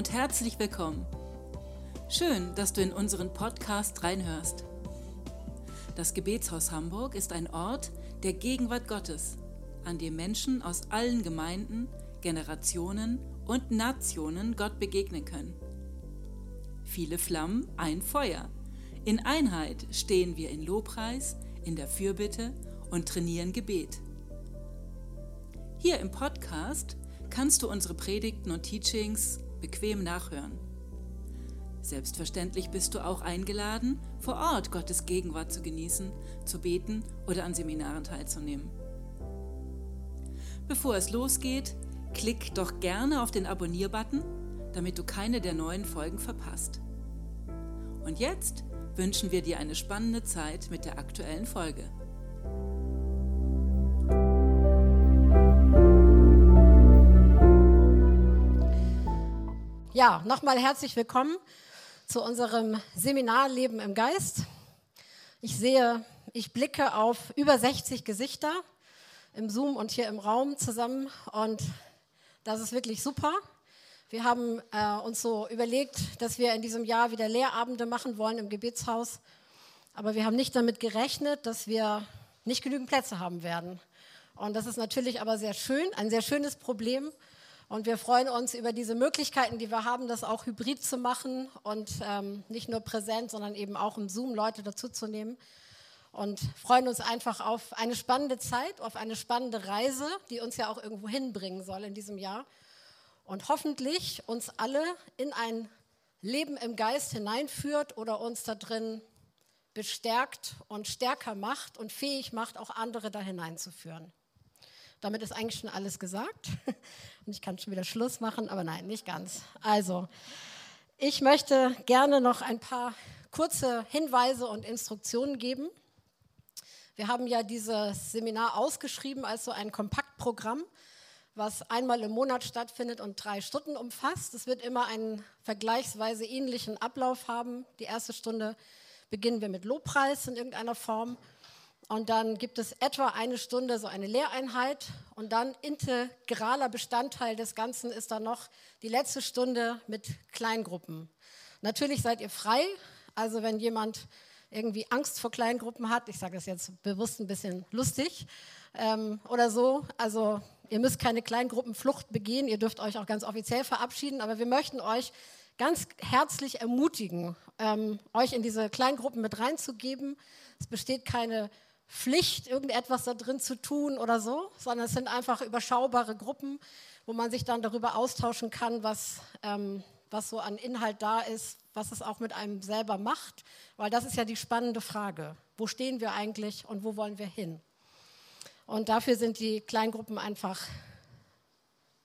und herzlich willkommen. Schön, dass du in unseren Podcast reinhörst. Das Gebetshaus Hamburg ist ein Ort der Gegenwart Gottes, an dem Menschen aus allen Gemeinden, Generationen und Nationen Gott begegnen können. Viele Flammen, ein Feuer. In Einheit stehen wir in Lobpreis, in der Fürbitte und trainieren Gebet. Hier im Podcast kannst du unsere Predigten und Teachings bequem nachhören. Selbstverständlich bist du auch eingeladen, vor Ort Gottes Gegenwart zu genießen, zu beten oder an Seminaren teilzunehmen. Bevor es losgeht, klick doch gerne auf den Abonnier-Button, damit du keine der neuen Folgen verpasst. Und jetzt wünschen wir dir eine spannende Zeit mit der aktuellen Folge. Ja, nochmal herzlich willkommen zu unserem Seminar Leben im Geist. Ich sehe, ich blicke auf über 60 Gesichter im Zoom und hier im Raum zusammen und das ist wirklich super. Wir haben äh, uns so überlegt, dass wir in diesem Jahr wieder Lehrabende machen wollen im Gebetshaus, aber wir haben nicht damit gerechnet, dass wir nicht genügend Plätze haben werden. Und das ist natürlich aber sehr schön, ein sehr schönes Problem. Und wir freuen uns über diese Möglichkeiten, die wir haben, das auch hybrid zu machen und ähm, nicht nur präsent, sondern eben auch im Zoom Leute dazuzunehmen. Und freuen uns einfach auf eine spannende Zeit, auf eine spannende Reise, die uns ja auch irgendwo hinbringen soll in diesem Jahr. Und hoffentlich uns alle in ein Leben im Geist hineinführt oder uns da drin bestärkt und stärker macht und fähig macht, auch andere da hineinzuführen. Damit ist eigentlich schon alles gesagt. Und ich kann schon wieder Schluss machen, aber nein, nicht ganz. Also, ich möchte gerne noch ein paar kurze Hinweise und Instruktionen geben. Wir haben ja dieses Seminar ausgeschrieben als so ein Kompaktprogramm, was einmal im Monat stattfindet und drei Stunden umfasst. Es wird immer einen vergleichsweise ähnlichen Ablauf haben. Die erste Stunde beginnen wir mit Lobpreis in irgendeiner Form. Und dann gibt es etwa eine Stunde so eine Lehreinheit. Und dann integraler Bestandteil des Ganzen ist dann noch die letzte Stunde mit Kleingruppen. Natürlich seid ihr frei. Also wenn jemand irgendwie Angst vor Kleingruppen hat, ich sage das jetzt bewusst ein bisschen lustig ähm, oder so, also ihr müsst keine Kleingruppenflucht begehen, ihr dürft euch auch ganz offiziell verabschieden, aber wir möchten euch ganz herzlich ermutigen, ähm, euch in diese Kleingruppen mit reinzugeben. Es besteht keine Pflicht, irgendetwas da drin zu tun oder so, sondern es sind einfach überschaubare Gruppen, wo man sich dann darüber austauschen kann, was, ähm, was so an Inhalt da ist, was es auch mit einem selber macht, weil das ist ja die spannende Frage. Wo stehen wir eigentlich und wo wollen wir hin? Und dafür sind die Kleingruppen einfach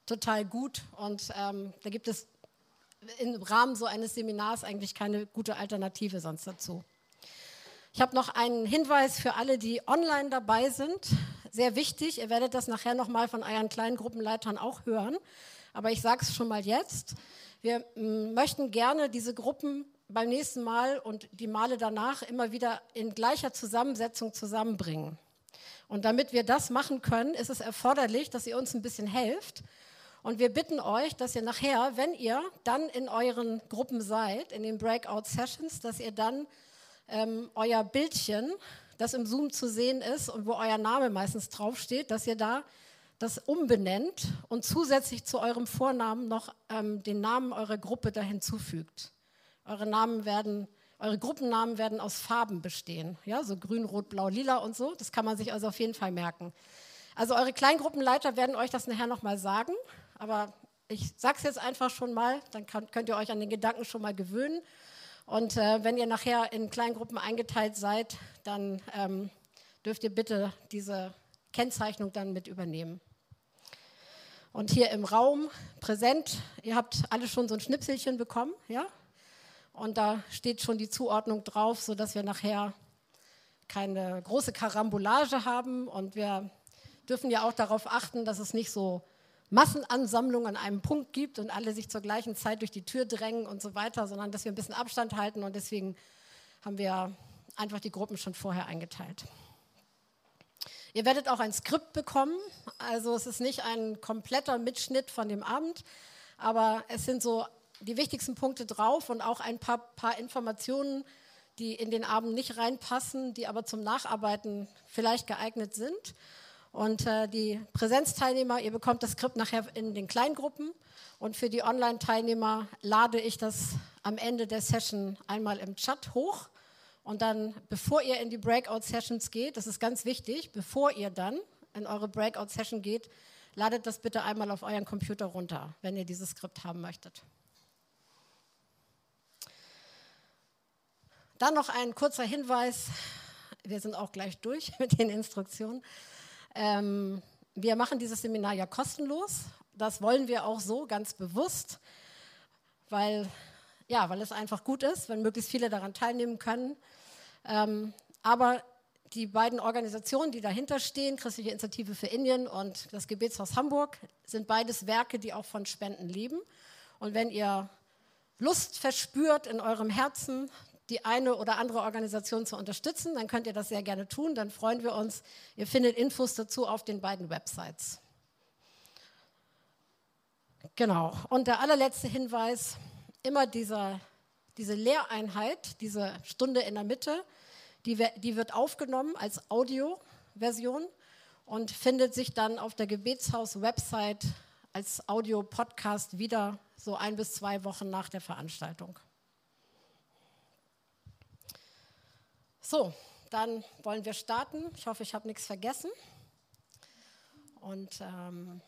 total gut und ähm, da gibt es im Rahmen so eines Seminars eigentlich keine gute Alternative sonst dazu. Ich habe noch einen Hinweis für alle, die online dabei sind. Sehr wichtig, ihr werdet das nachher nochmal von euren kleinen Gruppenleitern auch hören. Aber ich sage es schon mal jetzt. Wir mm, möchten gerne diese Gruppen beim nächsten Mal und die Male danach immer wieder in gleicher Zusammensetzung zusammenbringen. Und damit wir das machen können, ist es erforderlich, dass ihr uns ein bisschen helft. Und wir bitten euch, dass ihr nachher, wenn ihr dann in euren Gruppen seid, in den Breakout Sessions, dass ihr dann ähm, euer Bildchen, das im Zoom zu sehen ist und wo euer Name meistens draufsteht, dass ihr da das umbenennt und zusätzlich zu eurem Vornamen noch ähm, den Namen eurer Gruppe da hinzufügt. Eure Namen werden, eure Gruppennamen werden aus Farben bestehen, ja, so grün, rot, blau, lila und so. Das kann man sich also auf jeden Fall merken. Also eure Kleingruppenleiter werden euch das nachher nochmal sagen, aber ich sage es jetzt einfach schon mal, dann könnt ihr euch an den Gedanken schon mal gewöhnen. Und äh, wenn ihr nachher in Kleingruppen eingeteilt seid, dann ähm, dürft ihr bitte diese Kennzeichnung dann mit übernehmen. Und hier im Raum präsent, ihr habt alle schon so ein Schnipselchen bekommen, ja? Und da steht schon die Zuordnung drauf, sodass wir nachher keine große Karambolage haben. Und wir dürfen ja auch darauf achten, dass es nicht so Massenansammlung an einem Punkt gibt und alle sich zur gleichen Zeit durch die Tür drängen und so weiter, sondern dass wir ein bisschen Abstand halten und deswegen haben wir einfach die Gruppen schon vorher eingeteilt. Ihr werdet auch ein Skript bekommen, also es ist nicht ein kompletter Mitschnitt von dem Abend, aber es sind so die wichtigsten Punkte drauf und auch ein paar, paar Informationen, die in den Abend nicht reinpassen, die aber zum Nacharbeiten vielleicht geeignet sind. Und äh, die Präsenzteilnehmer, ihr bekommt das Skript nachher in den Kleingruppen. Und für die Online-Teilnehmer lade ich das am Ende der Session einmal im Chat hoch. Und dann, bevor ihr in die Breakout-Sessions geht, das ist ganz wichtig, bevor ihr dann in eure Breakout-Session geht, ladet das bitte einmal auf euren Computer runter, wenn ihr dieses Skript haben möchtet. Dann noch ein kurzer Hinweis. Wir sind auch gleich durch mit den Instruktionen. Ähm, wir machen dieses Seminar ja kostenlos. Das wollen wir auch so ganz bewusst, weil, ja, weil es einfach gut ist, wenn möglichst viele daran teilnehmen können. Ähm, aber die beiden Organisationen, die dahinter stehen, Christliche Initiative für Indien und das Gebetshaus Hamburg, sind beides Werke, die auch von Spenden leben. Und wenn ihr Lust verspürt in eurem Herzen, die eine oder andere Organisation zu unterstützen, dann könnt ihr das sehr gerne tun. Dann freuen wir uns. Ihr findet Infos dazu auf den beiden Websites. Genau. Und der allerletzte Hinweis, immer dieser, diese Lehreinheit, diese Stunde in der Mitte, die, die wird aufgenommen als Audioversion und findet sich dann auf der Gebetshaus-Website als Audio-Podcast wieder so ein bis zwei Wochen nach der Veranstaltung. So, dann wollen wir starten. Ich hoffe, ich habe nichts vergessen. Und ähm,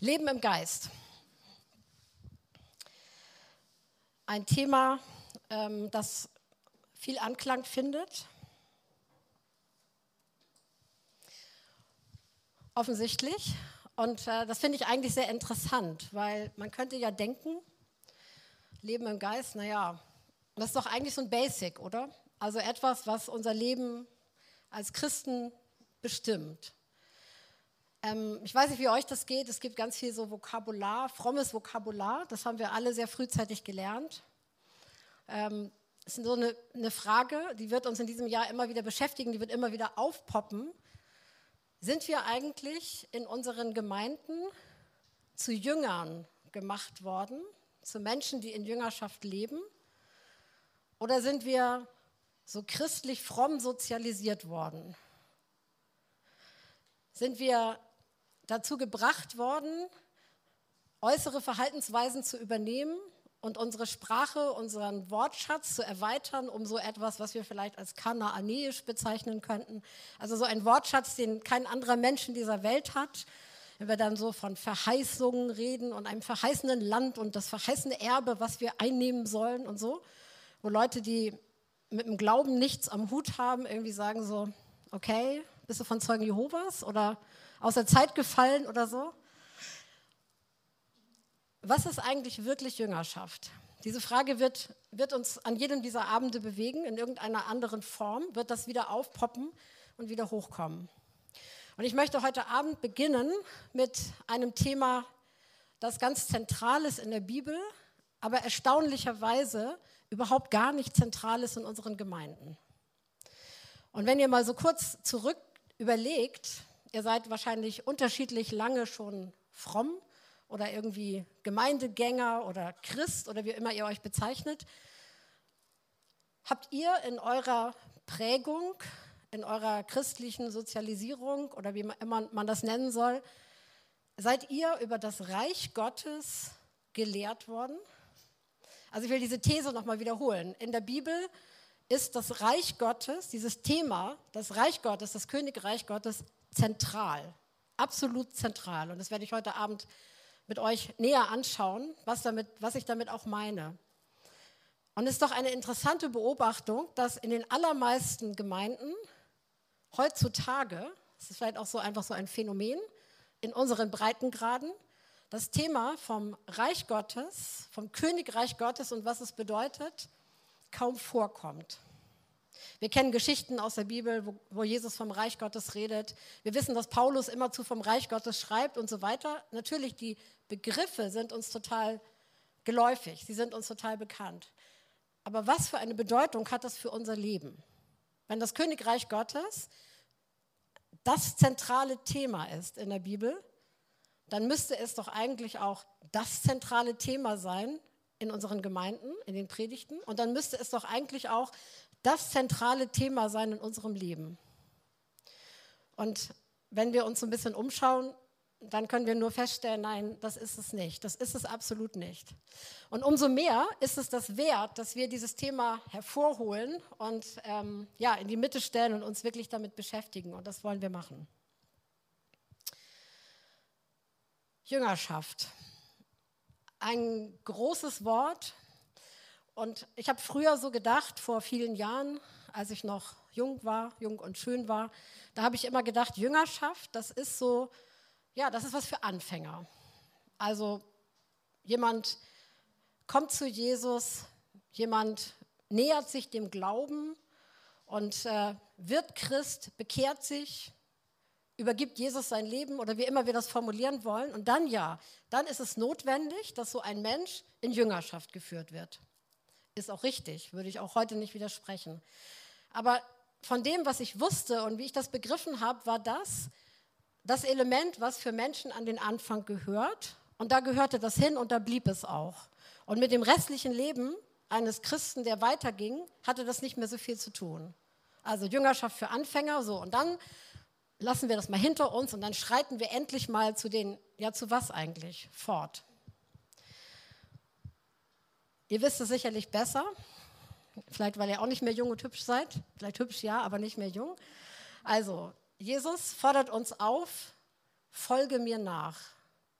Leben im Geist. Ein Thema, ähm, das viel Anklang findet offensichtlich. Und äh, das finde ich eigentlich sehr interessant, weil man könnte ja denken, Leben im Geist, naja, das ist doch eigentlich so ein Basic, oder? Also etwas, was unser Leben als Christen bestimmt. Ähm, ich weiß nicht, wie euch das geht. Es gibt ganz viel so Vokabular, frommes Vokabular. Das haben wir alle sehr frühzeitig gelernt. Ähm, ist so eine, eine Frage, die wird uns in diesem Jahr immer wieder beschäftigen, die wird immer wieder aufpoppen. Sind wir eigentlich in unseren Gemeinden zu Jüngern gemacht worden, zu Menschen, die in Jüngerschaft leben? Oder sind wir so christlich fromm sozialisiert worden? Sind wir dazu gebracht worden, äußere Verhaltensweisen zu übernehmen und unsere Sprache, unseren Wortschatz zu erweitern, um so etwas, was wir vielleicht als kanaanäisch bezeichnen könnten. Also so ein Wortschatz, den kein anderer Mensch in dieser Welt hat. Wenn wir dann so von Verheißungen reden und einem verheißenen Land und das verheißene Erbe, was wir einnehmen sollen und so, wo Leute, die mit dem Glauben nichts am Hut haben, irgendwie sagen so, okay, bist du von Zeugen Jehovas oder aus der Zeit gefallen oder so? Was ist eigentlich wirklich Jüngerschaft? Diese Frage wird, wird uns an jedem dieser Abende bewegen, in irgendeiner anderen Form, wird das wieder aufpoppen und wieder hochkommen. Und ich möchte heute Abend beginnen mit einem Thema, das ganz zentral ist in der Bibel, aber erstaunlicherweise überhaupt gar nicht zentral ist in unseren Gemeinden. Und wenn ihr mal so kurz zurück überlegt, ihr seid wahrscheinlich unterschiedlich lange schon fromm, oder irgendwie Gemeindegänger oder Christ oder wie immer ihr euch bezeichnet, habt ihr in eurer Prägung, in eurer christlichen Sozialisierung oder wie immer man das nennen soll, seid ihr über das Reich Gottes gelehrt worden? Also ich will diese These nochmal wiederholen. In der Bibel ist das Reich Gottes, dieses Thema, das Reich Gottes, das Königreich Gottes zentral, absolut zentral. Und das werde ich heute Abend mit euch näher anschauen, was, damit, was ich damit auch meine. Und es ist doch eine interessante Beobachtung, dass in den allermeisten Gemeinden heutzutage, das ist vielleicht auch so einfach so ein Phänomen, in unseren Breitengraden, das Thema vom Reich Gottes, vom Königreich Gottes und was es bedeutet, kaum vorkommt. Wir kennen Geschichten aus der Bibel, wo, wo, Jesus vom Reich Gottes redet. Wir wissen, dass Paulus immerzu vom Reich Gottes schreibt und so weiter. Natürlich, die Begriffe sind uns total geläufig, sie sind uns total bekannt. aber was für eine Bedeutung hat das für unser Leben? Wenn das Königreich Gottes das zentrale Thema ist in der Bibel, dann müsste es doch eigentlich auch das zentrale Thema sein in unseren Gemeinden, in den Predigten. Und dann müsste es doch eigentlich auch das zentrale Thema sein in unserem Leben. Und wenn wir uns ein bisschen umschauen, dann können wir nur feststellen, nein, das ist es nicht. Das ist es absolut nicht. Und umso mehr ist es das wert, dass wir dieses Thema hervorholen und ähm, ja, in die Mitte stellen und uns wirklich damit beschäftigen. Und das wollen wir machen. Jüngerschaft. Ein großes Wort. Und ich habe früher so gedacht, vor vielen Jahren, als ich noch jung war, jung und schön war, da habe ich immer gedacht, Jüngerschaft, das ist so, ja, das ist was für Anfänger. Also jemand kommt zu Jesus, jemand nähert sich dem Glauben und äh, wird Christ, bekehrt sich, übergibt Jesus sein Leben oder wie immer wir das formulieren wollen. Und dann ja, dann ist es notwendig, dass so ein Mensch in Jüngerschaft geführt wird. Ist auch richtig, würde ich auch heute nicht widersprechen. Aber von dem, was ich wusste und wie ich das begriffen habe, war das das Element, was für Menschen an den Anfang gehört. Und da gehörte das hin und da blieb es auch. Und mit dem restlichen Leben eines Christen, der weiterging, hatte das nicht mehr so viel zu tun. Also Jüngerschaft für Anfänger, so. Und dann lassen wir das mal hinter uns und dann schreiten wir endlich mal zu den, ja zu was eigentlich, fort. Ihr wisst es sicherlich besser, vielleicht weil ihr auch nicht mehr jung und hübsch seid, vielleicht hübsch ja, aber nicht mehr jung. Also, Jesus fordert uns auf, folge mir nach.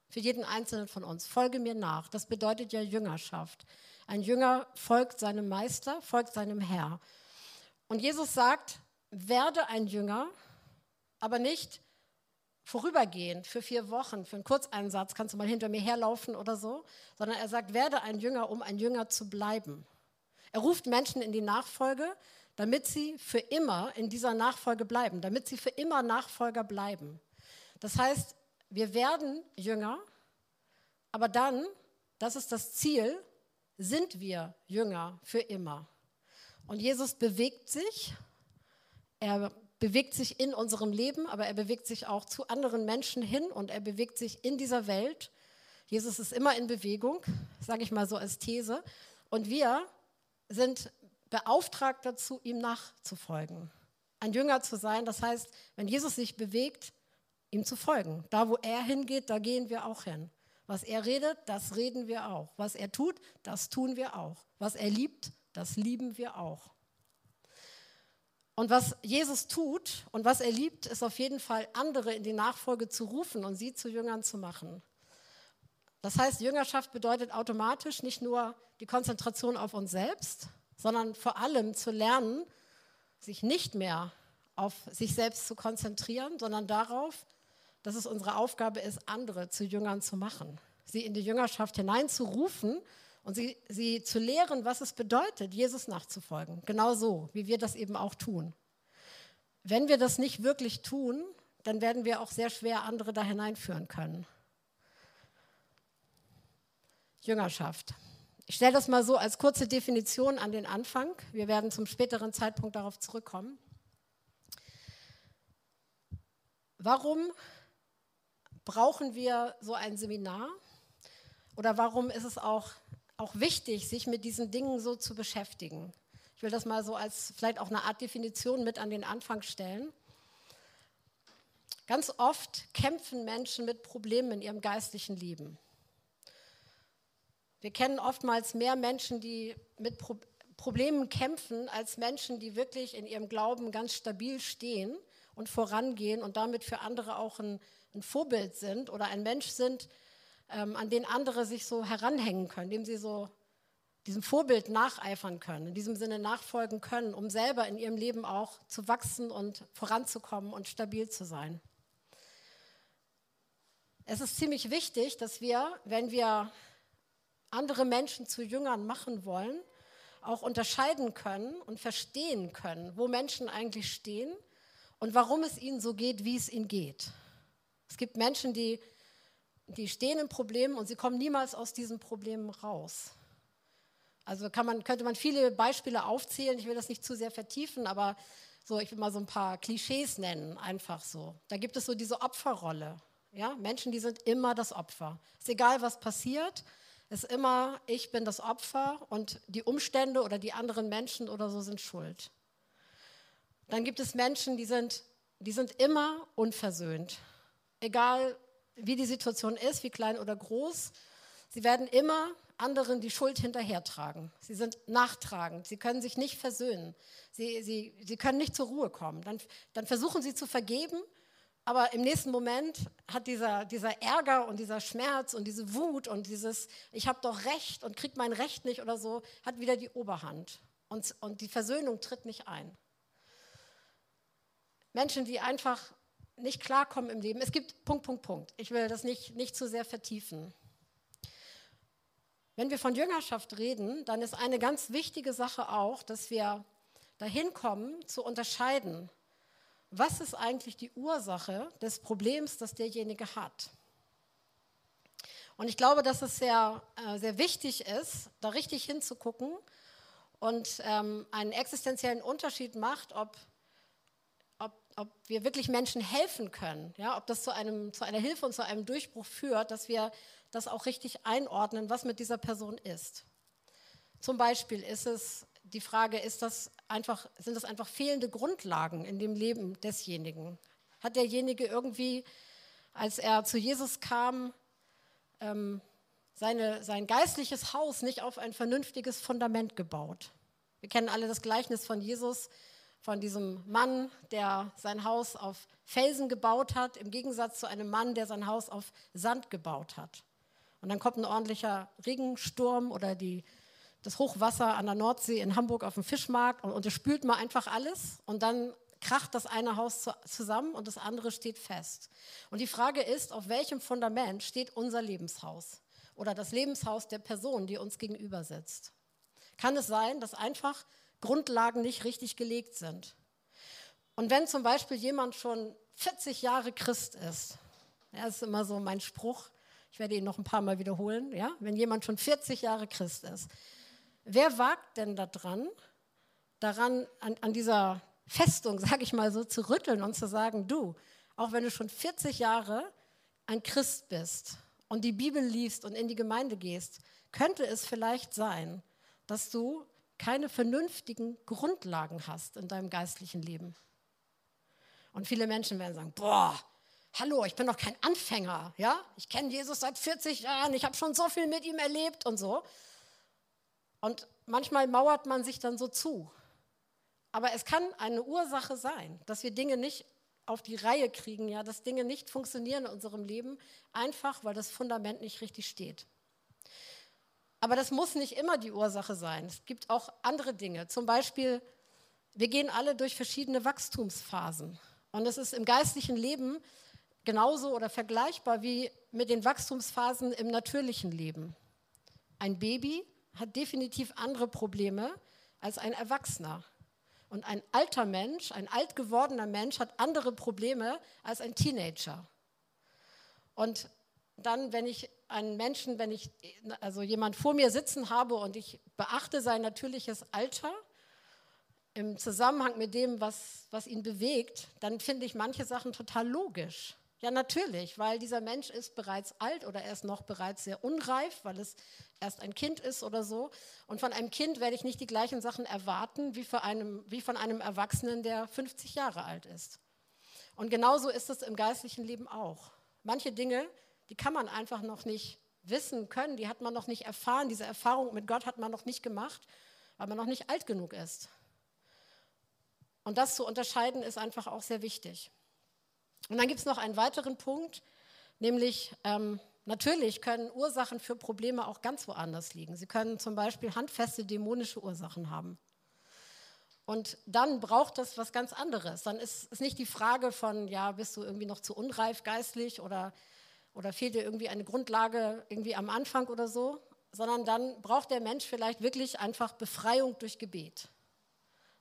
Für jeden Einzelnen von uns, folge mir nach. Das bedeutet ja Jüngerschaft. Ein Jünger folgt seinem Meister, folgt seinem Herr. Und Jesus sagt, werde ein Jünger, aber nicht vorübergehend für vier Wochen, für einen Kurzeinsatz kannst du mal hinter mir herlaufen oder so, sondern er sagt, werde ein Jünger, um ein Jünger zu bleiben. Er ruft Menschen in die Nachfolge, damit sie für immer in dieser Nachfolge bleiben, damit sie für immer Nachfolger bleiben. Das heißt, wir werden Jünger, aber dann, das ist das Ziel, sind wir Jünger für immer. Und Jesus bewegt sich, er bewegt sich in unserem Leben, aber er bewegt sich auch zu anderen Menschen hin und er bewegt sich in dieser Welt. Jesus ist immer in Bewegung, sage ich mal so als These. Und wir sind beauftragt dazu, ihm nachzufolgen. Ein Jünger zu sein, das heißt, wenn Jesus sich bewegt, ihm zu folgen. Da, wo er hingeht, da gehen wir auch hin. Was er redet, das reden wir auch. Was er tut, das tun wir auch. Was er liebt, das lieben wir auch. Und was Jesus tut und was er liebt, ist auf jeden Fall, andere in die Nachfolge zu rufen und sie zu Jüngern zu machen. Das heißt, Jüngerschaft bedeutet automatisch nicht nur die Konzentration auf uns selbst, sondern vor allem zu lernen, sich nicht mehr auf sich selbst zu konzentrieren, sondern darauf, dass es unsere Aufgabe ist, andere zu Jüngern zu machen, sie in die Jüngerschaft hineinzurufen und sie, sie zu lehren, was es bedeutet, Jesus nachzufolgen. Genau so, wie wir das eben auch tun. Wenn wir das nicht wirklich tun, dann werden wir auch sehr schwer andere da hineinführen können. Jüngerschaft. Ich stelle das mal so als kurze Definition an den Anfang. Wir werden zum späteren Zeitpunkt darauf zurückkommen. Warum brauchen wir so ein Seminar? Oder warum ist es auch auch wichtig, sich mit diesen Dingen so zu beschäftigen. Ich will das mal so als vielleicht auch eine Art Definition mit an den Anfang stellen. Ganz oft kämpfen Menschen mit Problemen in ihrem geistlichen Leben. Wir kennen oftmals mehr Menschen, die mit Pro Problemen kämpfen, als Menschen, die wirklich in ihrem Glauben ganz stabil stehen und vorangehen und damit für andere auch ein, ein Vorbild sind oder ein Mensch sind, ähm, an den andere sich so heranhängen können, dem sie so diesem Vorbild nacheifern können, in diesem Sinne nachfolgen können, um selber in ihrem Leben auch zu wachsen und voranzukommen und stabil zu sein. Es ist ziemlich wichtig, dass wir, wenn wir andere Menschen zu Jüngern machen wollen, auch unterscheiden können und verstehen können, wo Menschen eigentlich stehen und warum es ihnen so geht, wie es ihnen geht. Es gibt Menschen, die die stehen in Problemen und sie kommen niemals aus diesen Problemen raus. Also man, könnte man viele Beispiele aufzählen. Ich will das nicht zu sehr vertiefen, aber so, ich will mal so ein paar Klischees nennen, einfach so. Da gibt es so diese Opferrolle. Ja? Menschen, die sind immer das Opfer. Ist egal, was passiert, ist immer, ich bin das Opfer und die Umstände oder die anderen Menschen oder so sind schuld. Dann gibt es Menschen, die sind, die sind immer unversöhnt. Egal, wie die Situation ist, wie klein oder groß, sie werden immer anderen die Schuld hinterhertragen. Sie sind nachtragend. Sie können sich nicht versöhnen. Sie, sie, sie können nicht zur Ruhe kommen. Dann, dann versuchen sie zu vergeben, aber im nächsten Moment hat dieser, dieser Ärger und dieser Schmerz und diese Wut und dieses, ich habe doch Recht und kriege mein Recht nicht oder so, hat wieder die Oberhand. Und, und die Versöhnung tritt nicht ein. Menschen, die einfach nicht klarkommen im Leben. Es gibt Punkt, Punkt, Punkt. Ich will das nicht, nicht zu sehr vertiefen. Wenn wir von Jüngerschaft reden, dann ist eine ganz wichtige Sache auch, dass wir dahin kommen zu unterscheiden, was ist eigentlich die Ursache des Problems, das derjenige hat. Und ich glaube, dass es sehr, äh, sehr wichtig ist, da richtig hinzugucken und ähm, einen existenziellen Unterschied macht, ob, ob, wir wirklich Menschen helfen können, ja, ob das zu, einem, zu einer Hilfe und zu einem Durchbruch führt, dass wir das auch richtig einordnen, was mit dieser Person ist. Zum Beispiel ist es die Frage, ist das einfach, sind das einfach fehlende Grundlagen in dem Leben desjenigen? Hat derjenige irgendwie, als er zu Jesus kam, ähm, seine, sein geistliches Haus nicht auf ein vernünftiges Fundament gebaut? Wir kennen alle das Gleichnis von Jesus, von diesem Mann, der sein Haus auf Felsen gebaut hat, im Gegensatz zu einem Mann, der sein Haus auf Sand gebaut hat. Und dann kommt ein ordentlicher Regensturm oder die, das Hochwasser an der Nordsee in Hamburg auf dem Fischmarkt und, und es spült mal einfach alles und dann kracht das eine Haus zu, zusammen und das andere steht fest. Und die Frage ist, auf welchem Fundament steht unser Lebenshaus oder das Lebenshaus der Person, die uns gegenüber sitzt? Kann es sein, dass einfach Grundlagen nicht richtig gelegt sind? Und wenn zum Beispiel jemand schon 40 Jahre Christ ist, das ist immer so mein Spruch, ich werde ihn noch ein paar Mal wiederholen, ja, wenn jemand schon 40 Jahre Christ ist. Wer wagt denn daran, daran an, an dieser Festung, sage ich mal so, zu rütteln und zu sagen, du, auch wenn du schon 40 Jahre ein Christ bist und die Bibel liest und in die Gemeinde gehst, könnte es vielleicht sein, dass du keine vernünftigen Grundlagen hast in deinem geistlichen Leben. Und viele Menschen werden sagen, boah, hallo, ich bin doch kein Anfänger, ja? Ich kenne Jesus seit 40 Jahren, ich habe schon so viel mit ihm erlebt und so. Und manchmal mauert man sich dann so zu. Aber es kann eine Ursache sein, dass wir Dinge nicht auf die Reihe kriegen, ja, dass Dinge nicht funktionieren in unserem Leben, einfach weil das Fundament nicht richtig steht. Aber das muss nicht immer die Ursache sein. Es gibt auch andere Dinge. Zum Beispiel, wir gehen alle durch verschiedene Wachstumsphasen. Und es ist im geistlichen Leben genauso oder vergleichbar wie mit den Wachstumsphasen im natürlichen Leben. Ein Baby hat definitiv andere Probleme als ein Erwachsener. Und ein alter Mensch, ein alt gewordener Mensch hat andere Probleme als ein Teenager. Und dann, wenn ich einen Menschen, wenn ich also jemand vor mir sitzen habe und ich beachte sein natürliches Alter im Zusammenhang mit dem, was, was ihn bewegt, dann finde ich manche Sachen total logisch. Ja, natürlich, weil dieser Mensch ist bereits alt oder er ist noch bereits sehr unreif, weil es erst ein Kind ist oder so. Und von einem Kind werde ich nicht die gleichen Sachen erwarten wie, einem, wie von einem Erwachsenen, der 50 Jahre alt ist. Und genauso ist es im geistlichen Leben auch. Manche Dinge, die kann man einfach noch nicht wissen können, die hat man noch nicht erfahren. Diese Erfahrung mit Gott hat man noch nicht gemacht, weil man noch nicht alt genug ist. Und das zu unterscheiden ist einfach auch sehr wichtig. Und dann gibt es noch einen weiteren Punkt, nämlich ähm, natürlich können Ursachen für Probleme auch ganz woanders liegen. Sie können zum Beispiel handfeste dämonische Ursachen haben. Und dann braucht das was ganz anderes. Dann ist es nicht die Frage von, ja, bist du irgendwie noch zu unreif geistlich oder, oder fehlt dir irgendwie eine Grundlage irgendwie am Anfang oder so, sondern dann braucht der Mensch vielleicht wirklich einfach Befreiung durch Gebet.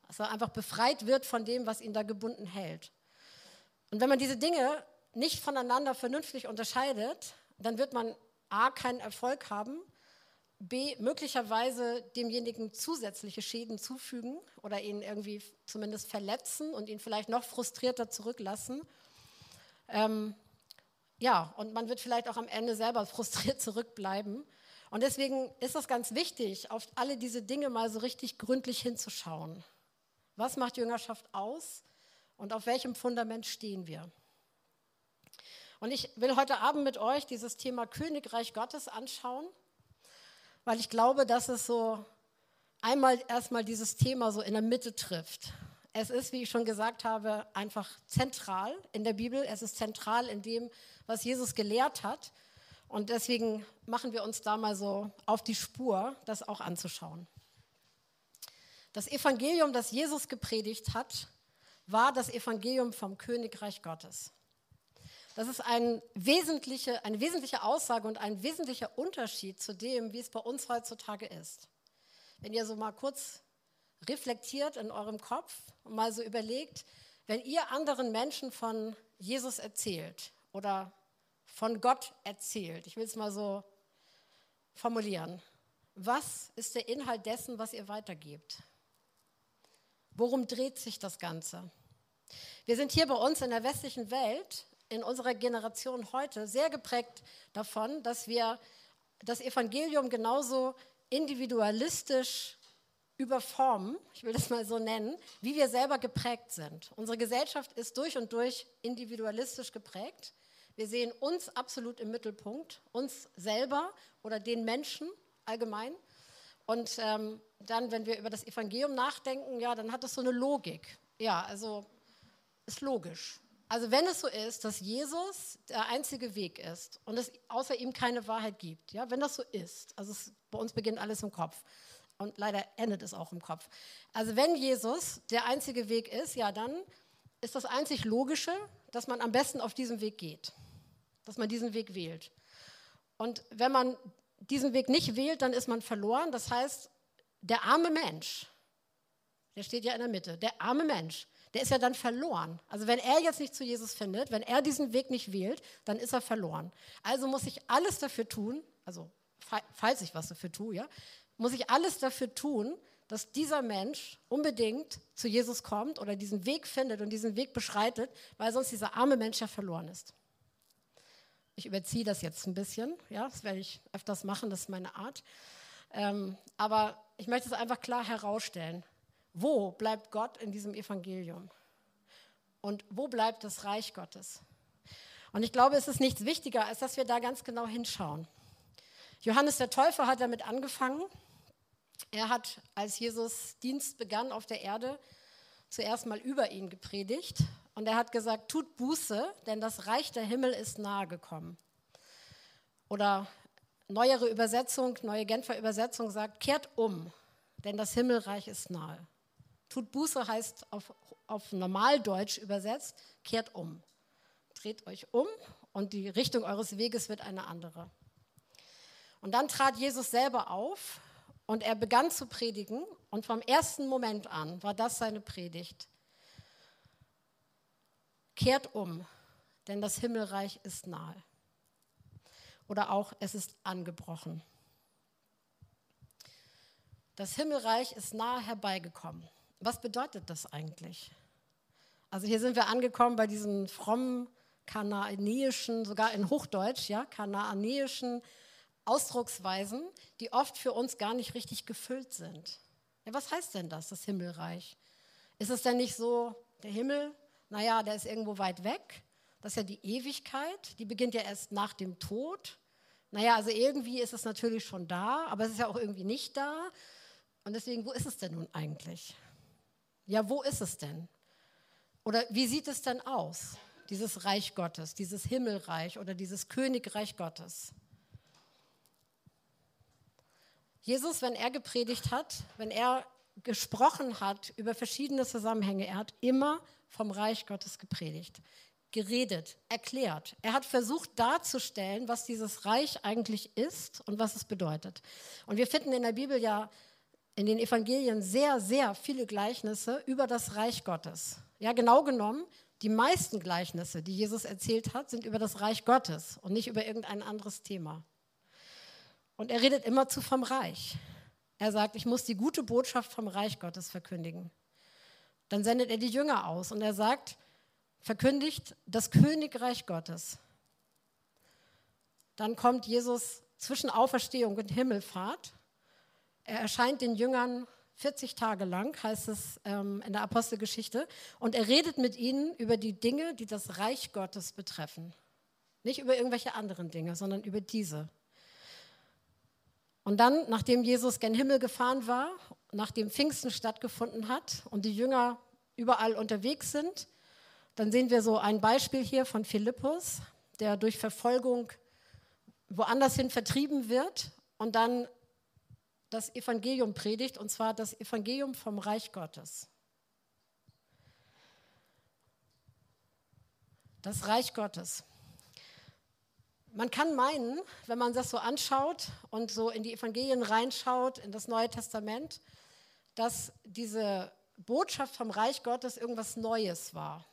Dass er einfach befreit wird von dem, was ihn da gebunden hält. Und wenn man diese Dinge nicht voneinander vernünftig unterscheidet, dann wird man A, keinen Erfolg haben, B, möglicherweise demjenigen zusätzliche Schäden zufügen oder ihn irgendwie zumindest verletzen und ihn vielleicht noch frustrierter zurücklassen. Ähm, ja, und man wird vielleicht auch am Ende selber frustriert zurückbleiben. Und deswegen ist es ganz wichtig, auf alle diese Dinge mal so richtig gründlich hinzuschauen. Was macht Jüngerschaft aus und auf welchem Fundament stehen wir? Und ich will heute Abend mit euch dieses Thema Königreich Gottes anschauen weil ich glaube, dass es so einmal erstmal dieses Thema so in der Mitte trifft. Es ist, wie ich schon gesagt habe, einfach zentral in der Bibel. Es ist zentral in dem, was Jesus gelehrt hat. Und deswegen machen wir uns da mal so auf die Spur, das auch anzuschauen. Das Evangelium, das Jesus gepredigt hat, war das Evangelium vom Königreich Gottes. Das ist ein wesentliche, eine wesentliche Aussage und ein wesentlicher Unterschied zu dem, wie es bei uns heutzutage ist. Wenn ihr so mal kurz reflektiert in eurem Kopf und mal so überlegt, wenn ihr anderen Menschen von Jesus erzählt oder von Gott erzählt, ich will es mal so formulieren, was ist der Inhalt dessen, was ihr weitergebt? Worum dreht sich das Ganze? Wir sind hier bei uns in der westlichen Welt in unserer Generation heute sehr geprägt davon, dass wir das Evangelium genauso individualistisch überformen, ich will das mal so nennen, wie wir selber geprägt sind. Unsere Gesellschaft ist durch und durch individualistisch geprägt. Wir sehen uns absolut im Mittelpunkt, uns selber oder den Menschen allgemein. Und ähm, dann, wenn wir über das Evangelium nachdenken, ja, dann hat das so eine Logik. Ja, also ist logisch. Also wenn es so ist, dass Jesus der einzige Weg ist und es außer ihm keine Wahrheit gibt, ja, wenn das so ist, also es, bei uns beginnt alles im Kopf und leider endet es auch im Kopf. Also wenn Jesus der einzige Weg ist, ja, dann ist das einzig Logische, dass man am besten auf diesem Weg geht, dass man diesen Weg wählt. Und wenn man diesen Weg nicht wählt, dann ist man verloren. Das heißt, der arme Mensch, der steht ja in der Mitte, der arme Mensch, der ist ja dann verloren. Also wenn er jetzt nicht zu Jesus findet, wenn er diesen Weg nicht wählt, dann ist er verloren. Also muss ich alles dafür tun, also falls ich was dafür tue, ja, muss ich alles dafür tun, dass dieser Mensch unbedingt zu Jesus kommt oder diesen Weg findet und diesen Weg beschreitet, weil sonst dieser arme Mensch ja verloren ist. Ich überziehe das jetzt ein bisschen, ja, das werde ich öfters machen, das ist meine Art. Ähm, aber ich möchte es einfach klar herausstellen. Wo bleibt Gott in diesem Evangelium? Und wo bleibt das Reich Gottes? Und ich glaube, es ist nichts wichtiger, als dass wir da ganz genau hinschauen. Johannes der Täufer hat damit angefangen. Er hat, als Jesus Dienst begann auf der Erde, zuerst mal über ihn gepredigt. Und er hat gesagt, tut Buße, denn das Reich der Himmel ist nahe gekommen. Oder neuere Übersetzung, neue Genfer Übersetzung sagt, kehrt um, denn das Himmelreich ist nahe. Tut Buße heißt auf, auf Normaldeutsch übersetzt, kehrt um. Dreht euch um und die Richtung eures Weges wird eine andere. Und dann trat Jesus selber auf und er begann zu predigen und vom ersten Moment an war das seine Predigt. Kehrt um, denn das Himmelreich ist nahe. Oder auch, es ist angebrochen. Das Himmelreich ist nahe herbeigekommen. Was bedeutet das eigentlich? Also hier sind wir angekommen bei diesen frommen kanaanäischen, sogar in Hochdeutsch, ja, kanaanäischen Ausdrucksweisen, die oft für uns gar nicht richtig gefüllt sind. Ja, was heißt denn das, das Himmelreich? Ist es denn nicht so, der Himmel, naja, der ist irgendwo weit weg? Das ist ja die Ewigkeit, die beginnt ja erst nach dem Tod. Naja, also irgendwie ist es natürlich schon da, aber es ist ja auch irgendwie nicht da. Und deswegen, wo ist es denn nun eigentlich? Ja, wo ist es denn? Oder wie sieht es denn aus, dieses Reich Gottes, dieses Himmelreich oder dieses Königreich Gottes? Jesus, wenn er gepredigt hat, wenn er gesprochen hat über verschiedene Zusammenhänge, er hat immer vom Reich Gottes gepredigt, geredet, erklärt. Er hat versucht darzustellen, was dieses Reich eigentlich ist und was es bedeutet. Und wir finden in der Bibel ja in den Evangelien sehr, sehr viele Gleichnisse über das Reich Gottes. Ja, genau genommen, die meisten Gleichnisse, die Jesus erzählt hat, sind über das Reich Gottes und nicht über irgendein anderes Thema. Und er redet immerzu vom Reich. Er sagt, ich muss die gute Botschaft vom Reich Gottes verkündigen. Dann sendet er die Jünger aus und er sagt, verkündigt das Königreich Gottes. Dann kommt Jesus zwischen Auferstehung und Himmelfahrt. Er erscheint den Jüngern 40 Tage lang, heißt es ähm, in der Apostelgeschichte, und er redet mit ihnen über die Dinge, die das Reich Gottes betreffen. Nicht über irgendwelche anderen Dinge, sondern über diese. Und dann, nachdem Jesus gen Himmel gefahren war, nachdem Pfingsten stattgefunden hat und die Jünger überall unterwegs sind, dann sehen wir so ein Beispiel hier von Philippus, der durch Verfolgung woanders hin vertrieben wird und dann das Evangelium predigt, und zwar das Evangelium vom Reich Gottes. Das Reich Gottes. Man kann meinen, wenn man das so anschaut und so in die Evangelien reinschaut, in das Neue Testament, dass diese Botschaft vom Reich Gottes irgendwas Neues war.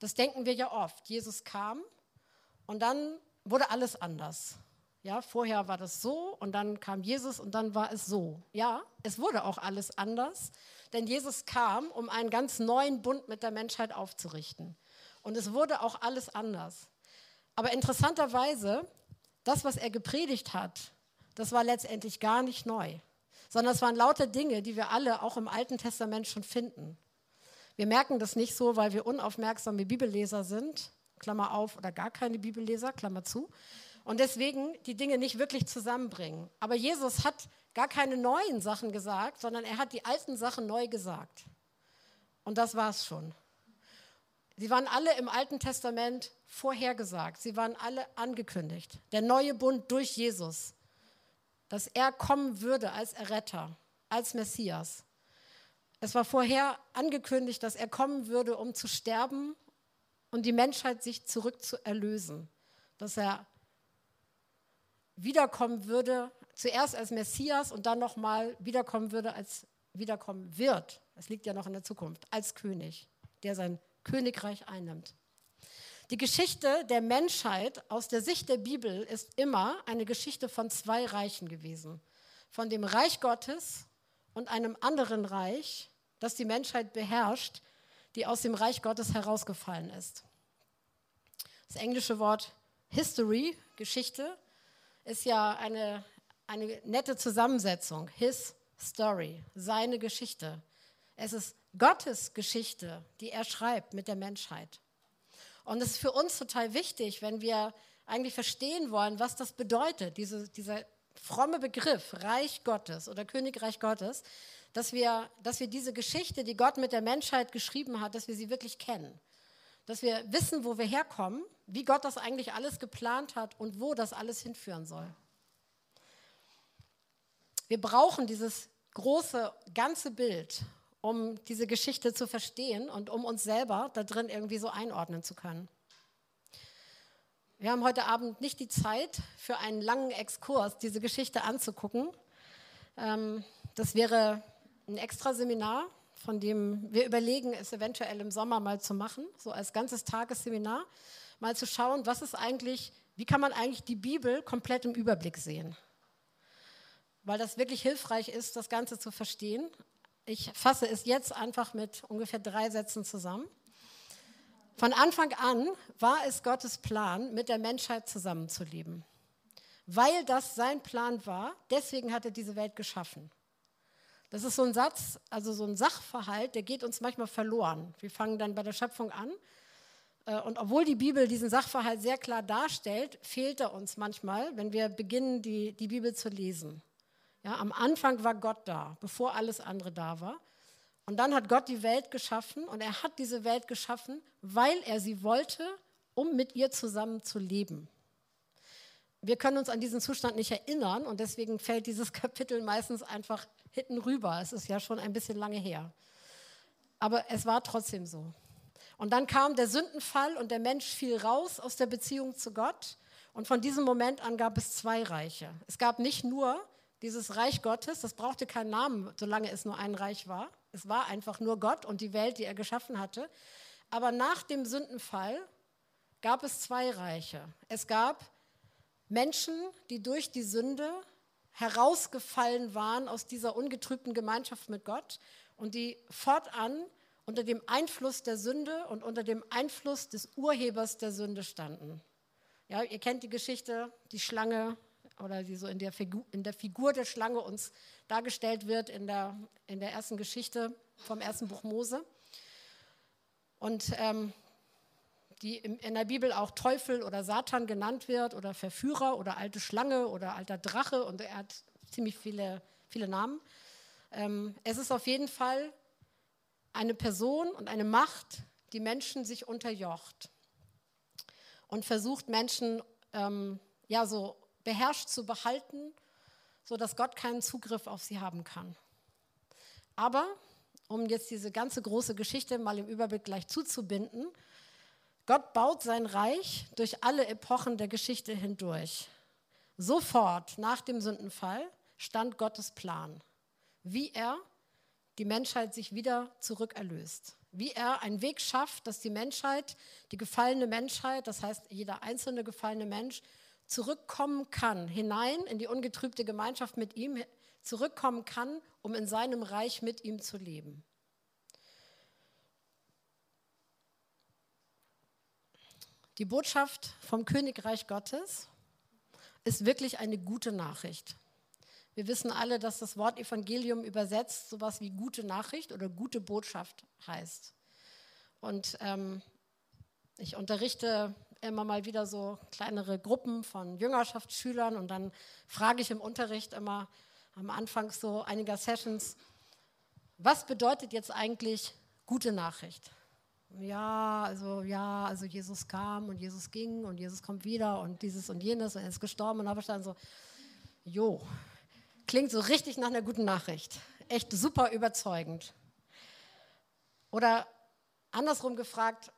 Das denken wir ja oft. Jesus kam und dann wurde alles anders. Ja, vorher war das so und dann kam Jesus und dann war es so. Ja, es wurde auch alles anders, denn Jesus kam, um einen ganz neuen Bund mit der Menschheit aufzurichten. Und es wurde auch alles anders. Aber interessanterweise, das, was er gepredigt hat, das war letztendlich gar nicht neu, sondern es waren lauter Dinge, die wir alle auch im Alten Testament schon finden. Wir merken das nicht so, weil wir unaufmerksame Bibelleser sind, Klammer auf, oder gar keine Bibelleser, Klammer zu, und deswegen die Dinge nicht wirklich zusammenbringen. Aber Jesus hat gar keine neuen Sachen gesagt, sondern er hat die alten Sachen neu gesagt. Und das war es schon. Sie waren alle im Alten Testament vorhergesagt. Sie waren alle angekündigt. Der neue Bund durch Jesus, dass er kommen würde als Erretter, als Messias. Es war vorher angekündigt, dass er kommen würde, um zu sterben und die Menschheit sich zurück zu erlösen. Dass er wiederkommen würde, zuerst als Messias und dann nochmal wiederkommen würde, als wiederkommen wird. Es liegt ja noch in der Zukunft, als König, der sein Königreich einnimmt. Die Geschichte der Menschheit aus der Sicht der Bibel ist immer eine Geschichte von zwei Reichen gewesen. Von dem Reich Gottes und einem anderen Reich, das die Menschheit beherrscht, die aus dem Reich Gottes herausgefallen ist. Das englische Wort History, Geschichte, ist ja eine, eine nette Zusammensetzung. His Story, seine Geschichte. Es ist Gottes Geschichte, die er schreibt mit der Menschheit. Und es ist für uns total wichtig, wenn wir eigentlich verstehen wollen, was das bedeutet, diese, dieser fromme Begriff Reich Gottes oder Königreich Gottes, dass wir, dass wir diese Geschichte, die Gott mit der Menschheit geschrieben hat, dass wir sie wirklich kennen. Dass wir wissen, wo wir herkommen, wie Gott das eigentlich alles geplant hat und wo das alles hinführen soll. Wir brauchen dieses große, ganze Bild um diese Geschichte zu verstehen und um uns selber da drin irgendwie so einordnen zu können. Wir haben heute Abend nicht die Zeit für einen langen Exkurs, diese Geschichte anzugucken. Ähm, das wäre ein extra Seminar, von dem wir überlegen, es eventuell im Sommer mal zu machen, so als ganzes Tagesseminar, mal zu schauen, was ist eigentlich, wie kann man eigentlich die Bibel komplett im Überblick sehen weil das wirklich hilfreich ist, das Ganze zu verstehen. Ich fasse es jetzt einfach mit ungefähr drei Sätzen zusammen. Von Anfang an war es Gottes Plan, mit der Menschheit zusammenzuleben. Weil das sein Plan war, deswegen hat er diese Welt geschaffen. Das ist so ein Satz, also so ein Sachverhalt, der geht uns manchmal verloren. Wir fangen dann bei der Schöpfung an. Äh, und obwohl die Bibel diesen Sachverhalt sehr klar darstellt, fehlt er uns manchmal, wenn wir beginnen, die, die Bibel zu lesen. Ja, am Anfang war Gott da, bevor alles andere da war. Und dann hat Gott die Welt geschaffen und er hat diese Welt geschaffen, weil er sie wollte, um mit ihr zusammen zu leben. Wir können uns an diesen Zustand nicht erinnern und deswegen fällt dieses Kapitel meistens einfach hinten rüber. Es ist ja schon ein bisschen lange her. Aber es war trotzdem so. Und dann kam der Sündenfall und der Mensch fiel raus aus der Beziehung zu Gott. Und von diesem Moment an gab es zwei Reiche. Es gab nicht nur dieses Reich Gottes, das brauchte keinen Namen, solange es nur ein Reich war. Es war einfach nur Gott und die Welt, die er geschaffen hatte. Aber nach dem Sündenfall gab es zwei Reiche. Es gab Menschen, die durch die Sünde herausgefallen waren aus dieser ungetrübten Gemeinschaft mit Gott und die fortan unter dem Einfluss der Sünde und unter dem Einfluss des Urhebers der Sünde standen. Ja, ihr kennt die Geschichte, die Schlange oder die so in der, Figur, in der Figur der Schlange uns dargestellt wird in der, in der ersten Geschichte vom ersten Buch Mose. Und ähm, die in der Bibel auch Teufel oder Satan genannt wird oder Verführer oder alte Schlange oder alter Drache und er hat ziemlich viele, viele Namen. Ähm, es ist auf jeden Fall eine Person und eine Macht, die Menschen sich unterjocht und versucht Menschen ähm, ja so beherrscht zu behalten, sodass Gott keinen Zugriff auf sie haben kann. Aber um jetzt diese ganze große Geschichte mal im Überblick gleich zuzubinden, Gott baut sein Reich durch alle Epochen der Geschichte hindurch. Sofort nach dem Sündenfall stand Gottes Plan, wie er die Menschheit sich wieder zurückerlöst. Wie er einen Weg schafft, dass die Menschheit, die gefallene Menschheit, das heißt jeder einzelne gefallene Mensch, zurückkommen kann, hinein in die ungetrübte Gemeinschaft mit ihm, zurückkommen kann, um in seinem Reich mit ihm zu leben. Die Botschaft vom Königreich Gottes ist wirklich eine gute Nachricht. Wir wissen alle, dass das Wort Evangelium übersetzt sowas wie gute Nachricht oder gute Botschaft heißt. Und ähm, ich unterrichte immer mal wieder so kleinere Gruppen von Jüngerschaftsschülern und dann frage ich im Unterricht immer am Anfang so einiger Sessions, was bedeutet jetzt eigentlich gute Nachricht? ja, also ja, also Jesus kam und Jesus ging und Jesus kommt wieder und dieses und jenes und er ist gestorben und habe ich dann so, jo, klingt so richtig nach einer guten Nachricht, echt super überzeugend. Oder andersrum gefragt,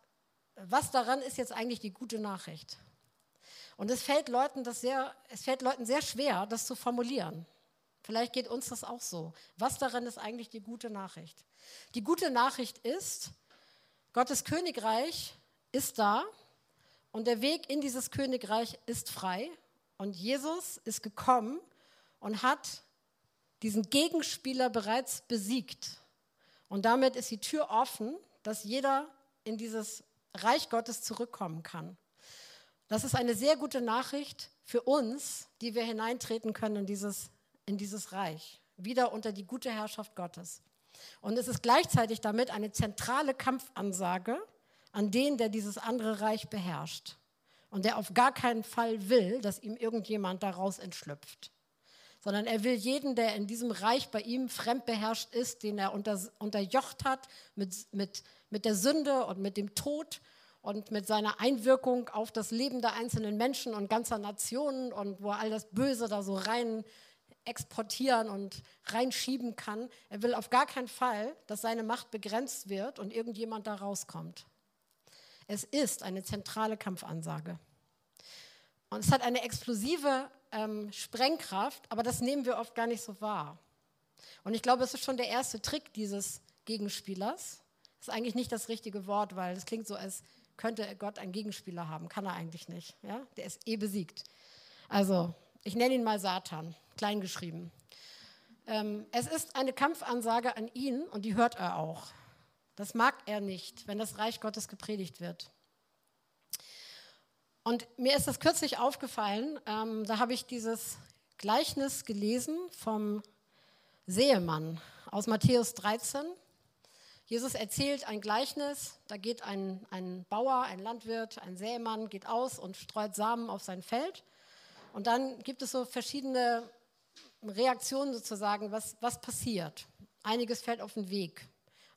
was daran ist jetzt eigentlich die gute Nachricht? Und es fällt Leuten das sehr, es fällt Leuten sehr schwer, das zu formulieren. Vielleicht geht uns das auch so. Was daran ist eigentlich die gute Nachricht? Die gute Nachricht ist, Gottes Königreich ist da und der Weg in dieses Königreich ist frei. Und Jesus ist gekommen und hat diesen Gegenspieler bereits besiegt. Und damit ist die Tür offen, dass jeder in dieses Reich Gottes zurückkommen kann. Das ist eine sehr gute Nachricht für uns, die wir hineintreten können in dieses, in dieses Reich, wieder unter die gute Herrschaft Gottes. Und es ist gleichzeitig damit eine zentrale Kampfansage an den, der dieses andere Reich beherrscht und der auf gar keinen Fall will, dass ihm irgendjemand daraus entschlüpft, sondern er will jeden, der in diesem Reich bei ihm fremdbeherrscht ist, den er unter, unterjocht hat mit, mit, mit der Sünde und mit dem Tod und mit seiner Einwirkung auf das Leben der einzelnen Menschen und ganzer Nationen und wo all das Böse da so rein exportieren und reinschieben kann. Er will auf gar keinen Fall, dass seine Macht begrenzt wird und irgendjemand da rauskommt. Es ist eine zentrale Kampfansage. Und es hat eine explosive ähm, Sprengkraft, aber das nehmen wir oft gar nicht so wahr. Und ich glaube, es ist schon der erste Trick dieses Gegenspielers. Ist eigentlich nicht das richtige Wort, weil es klingt so, als könnte Gott einen Gegenspieler haben. Kann er eigentlich nicht. Ja? Der ist eh besiegt. Also, ich nenne ihn mal Satan kleingeschrieben. Ähm, es ist eine Kampfansage an ihn und die hört er auch. Das mag er nicht, wenn das Reich Gottes gepredigt wird. Und mir ist das kürzlich aufgefallen, ähm, da habe ich dieses Gleichnis gelesen vom Seemann aus Matthäus 13. Jesus erzählt ein Gleichnis, da geht ein, ein Bauer, ein Landwirt, ein Sämann, geht aus und streut Samen auf sein Feld. Und dann gibt es so verschiedene Reaktion sozusagen, was, was passiert. Einiges fällt auf den Weg.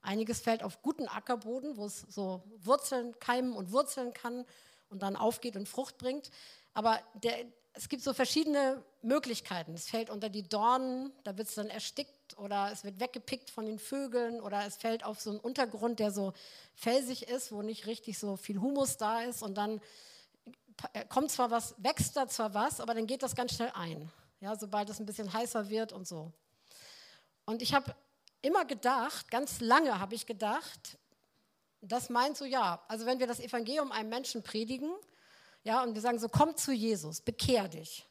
Einiges fällt auf guten Ackerboden, wo es so Wurzeln, keimen und wurzeln kann und dann aufgeht und Frucht bringt. Aber der, es gibt so verschiedene Möglichkeiten. Es fällt unter die Dornen, da wird es dann erstickt oder es wird weggepickt von den Vögeln oder es fällt auf so einen Untergrund, der so felsig ist, wo nicht richtig so viel Humus da ist und dann kommt zwar was, wächst da zwar was, aber dann geht das ganz schnell ein ja, sobald es ein bisschen heißer wird und so. Und ich habe immer gedacht, ganz lange habe ich gedacht, das meint so, ja, also wenn wir das Evangelium einem Menschen predigen, ja, und wir sagen so, komm zu Jesus, bekehr dich,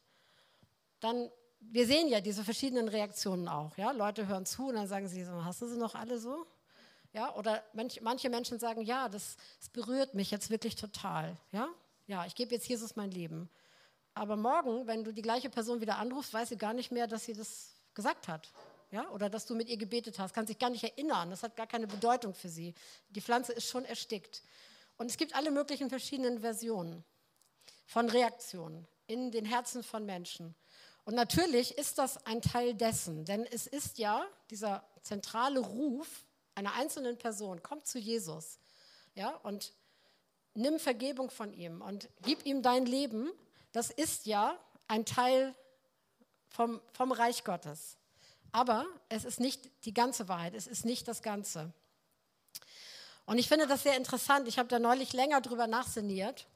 dann, wir sehen ja diese verschiedenen Reaktionen auch, ja, Leute hören zu und dann sagen sie so, hast du sie noch alle so? Ja, oder manch, manche Menschen sagen, ja, das, das berührt mich jetzt wirklich total, ja, ja, ich gebe jetzt Jesus mein Leben. Aber morgen, wenn du die gleiche Person wieder anrufst, weiß sie gar nicht mehr, dass sie das gesagt hat. Ja? Oder dass du mit ihr gebetet hast, kann sich gar nicht erinnern. Das hat gar keine Bedeutung für sie. Die Pflanze ist schon erstickt. Und es gibt alle möglichen verschiedenen Versionen von Reaktionen in den Herzen von Menschen. Und natürlich ist das ein Teil dessen, denn es ist ja dieser zentrale Ruf einer einzelnen Person, komm zu Jesus, ja, und nimm Vergebung von ihm und gib ihm dein Leben. Das ist ja ein Teil vom, vom Reich Gottes. Aber es ist nicht die ganze Wahrheit, es ist nicht das Ganze. Und ich finde das sehr interessant. Ich habe da neulich länger drüber nachsinniert.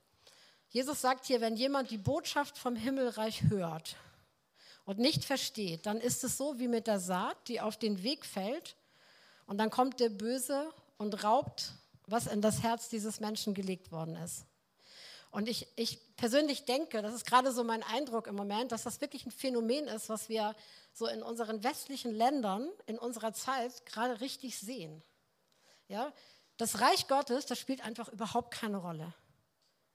Jesus sagt hier, wenn jemand die Botschaft vom Himmelreich hört und nicht versteht, dann ist es so wie mit der Saat, die auf den Weg fällt und dann kommt der Böse und raubt, was in das Herz dieses Menschen gelegt worden ist. Und ich, ich persönlich denke, das ist gerade so mein Eindruck im Moment, dass das wirklich ein Phänomen ist, was wir so in unseren westlichen Ländern in unserer Zeit gerade richtig sehen. Ja, das Reich Gottes, das spielt einfach überhaupt keine Rolle.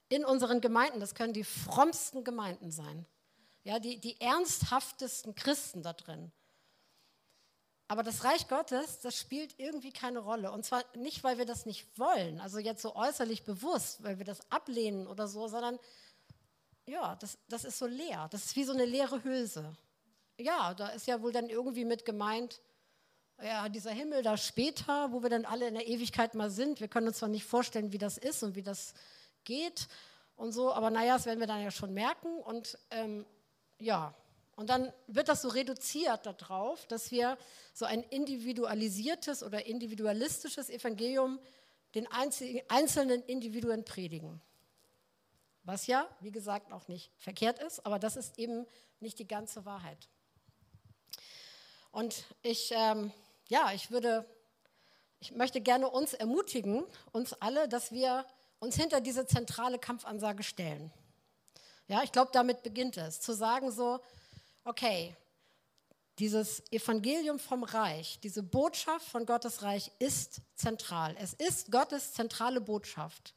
In unseren Gemeinden, das können die frommsten Gemeinden sein. Ja, die, die ernsthaftesten Christen da drin. Aber das Reich Gottes, das spielt irgendwie keine Rolle. Und zwar nicht, weil wir das nicht wollen, also jetzt so äußerlich bewusst, weil wir das ablehnen oder so, sondern ja, das, das ist so leer. Das ist wie so eine leere Hülse. Ja, da ist ja wohl dann irgendwie mit gemeint, ja, dieser Himmel da später, wo wir dann alle in der Ewigkeit mal sind. Wir können uns zwar nicht vorstellen, wie das ist und wie das geht und so, aber naja, das werden wir dann ja schon merken. Und ähm, ja, und dann wird das so reduziert darauf, dass wir so ein individualisiertes oder individualistisches Evangelium den einzelnen Individuen predigen. Was ja, wie gesagt, auch nicht verkehrt ist, aber das ist eben nicht die ganze Wahrheit. Und ich, ähm, ja, ich würde, ich möchte gerne uns ermutigen, uns alle, dass wir uns hinter diese zentrale Kampfansage stellen. Ja, ich glaube, damit beginnt es, zu sagen so, okay, dieses Evangelium vom Reich, diese Botschaft von Gottes Reich ist zentral. Es ist Gottes zentrale Botschaft,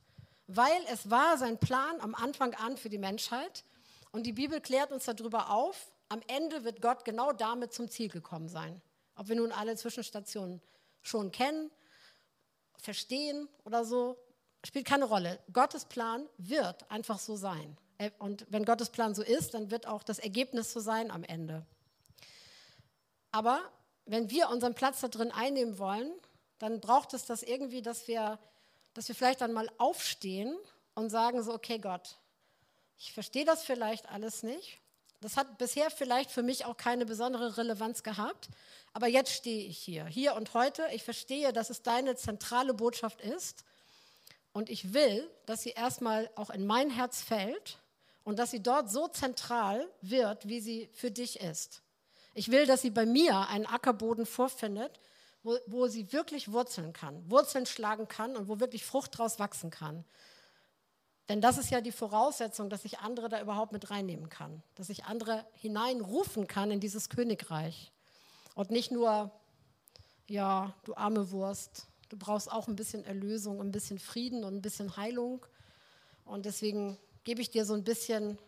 weil es war sein Plan am Anfang an für die Menschheit. Und die Bibel klärt uns darüber auf, am Ende wird Gott genau damit zum Ziel gekommen sein. Ob wir nun alle Zwischenstationen schon kennen, verstehen oder so, spielt keine Rolle. Gottes Plan wird einfach so sein. Äh, und wenn Gottes Plan so ist, dann wird auch das Ergebnis so sein am Ende. Aber wenn wir unseren Platz da drin einnehmen wollen, dann braucht es das irgendwie, dass wir, dass wir vielleicht dann mal aufstehen und sagen so, okay Gott, ich verstehe das vielleicht alles nicht. Das hat bisher vielleicht für mich auch keine besondere Relevanz gehabt, aber jetzt stehe ich hier, hier und heute. Ich verstehe, dass es deine zentrale Botschaft ist und ich will, dass sie erstmal auch in mein Herz fällt und dass sie dort so zentral wird, wie sie für dich ist. Ich will, dass sie bei mir einen Ackerboden vorfindet, wo, wo sie wirklich wurzeln kann, Wurzeln schlagen kann und wo wirklich Frucht draus wachsen kann. Denn das ist ja die Voraussetzung, dass ich andere da überhaupt mit reinnehmen kann, dass ich andere hineinrufen kann in dieses Königreich. Und nicht nur, ja, du arme Wurst, du brauchst auch ein bisschen Erlösung, ein bisschen Frieden und ein bisschen Heilung. Und deswegen gebe ich dir so ein bisschen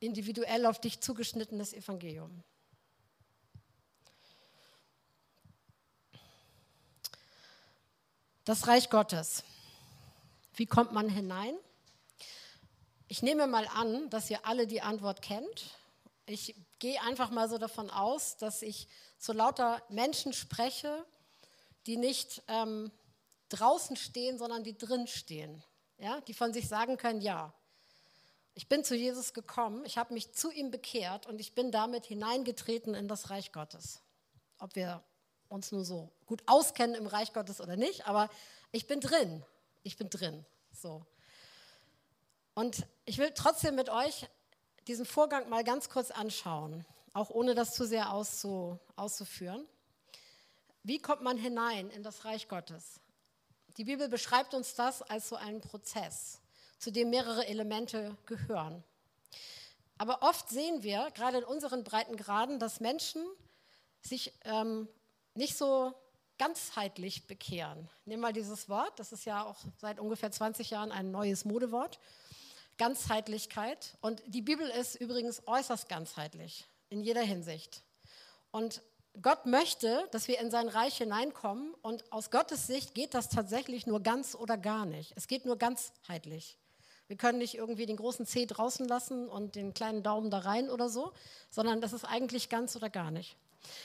individuell auf dich zugeschnittenes Evangelium. Das Reich Gottes. Wie kommt man hinein? Ich nehme mal an, dass ihr alle die Antwort kennt. Ich gehe einfach mal so davon aus, dass ich zu lauter Menschen spreche, die nicht ähm, draußen stehen, sondern die drin stehen ja, die von sich sagen können, ja, ich bin zu Jesus gekommen, ich habe mich zu ihm bekehrt und ich bin damit hineingetreten in das Reich Gottes. Ob wir uns nur so gut auskennen im Reich Gottes oder nicht, aber ich bin drin, ich bin drin. So. Und ich will trotzdem mit euch diesen Vorgang mal ganz kurz anschauen, auch ohne das zu sehr auszu, auszuführen. Wie kommt man hinein in das Reich Gottes? Die Bibel beschreibt uns das als so einen Prozess. zu dem mehrere Elemente gehören. Aber oft sehen wir, gerade in unseren Breitengraden, dass Menschen sich ähm, nicht so ganzheitlich bekehren. Nimm mal dieses Wort, das ist ja auch seit ungefähr 20 Jahren ein neues Modewort. Ganzheitlichkeit. Und die Bibel ist übrigens äußerst ganzheitlich in jeder Hinsicht. Und Gott möchte, dass wir in sein Reich hineinkommen. Und aus Gottes Sicht geht das tatsächlich nur ganz oder gar nicht. Es geht nur ganzheitlich. Wir können nicht irgendwie den großen Zeh draußen lassen und den kleinen Daumen da rein oder so, sondern das ist eigentlich ganz oder gar nicht.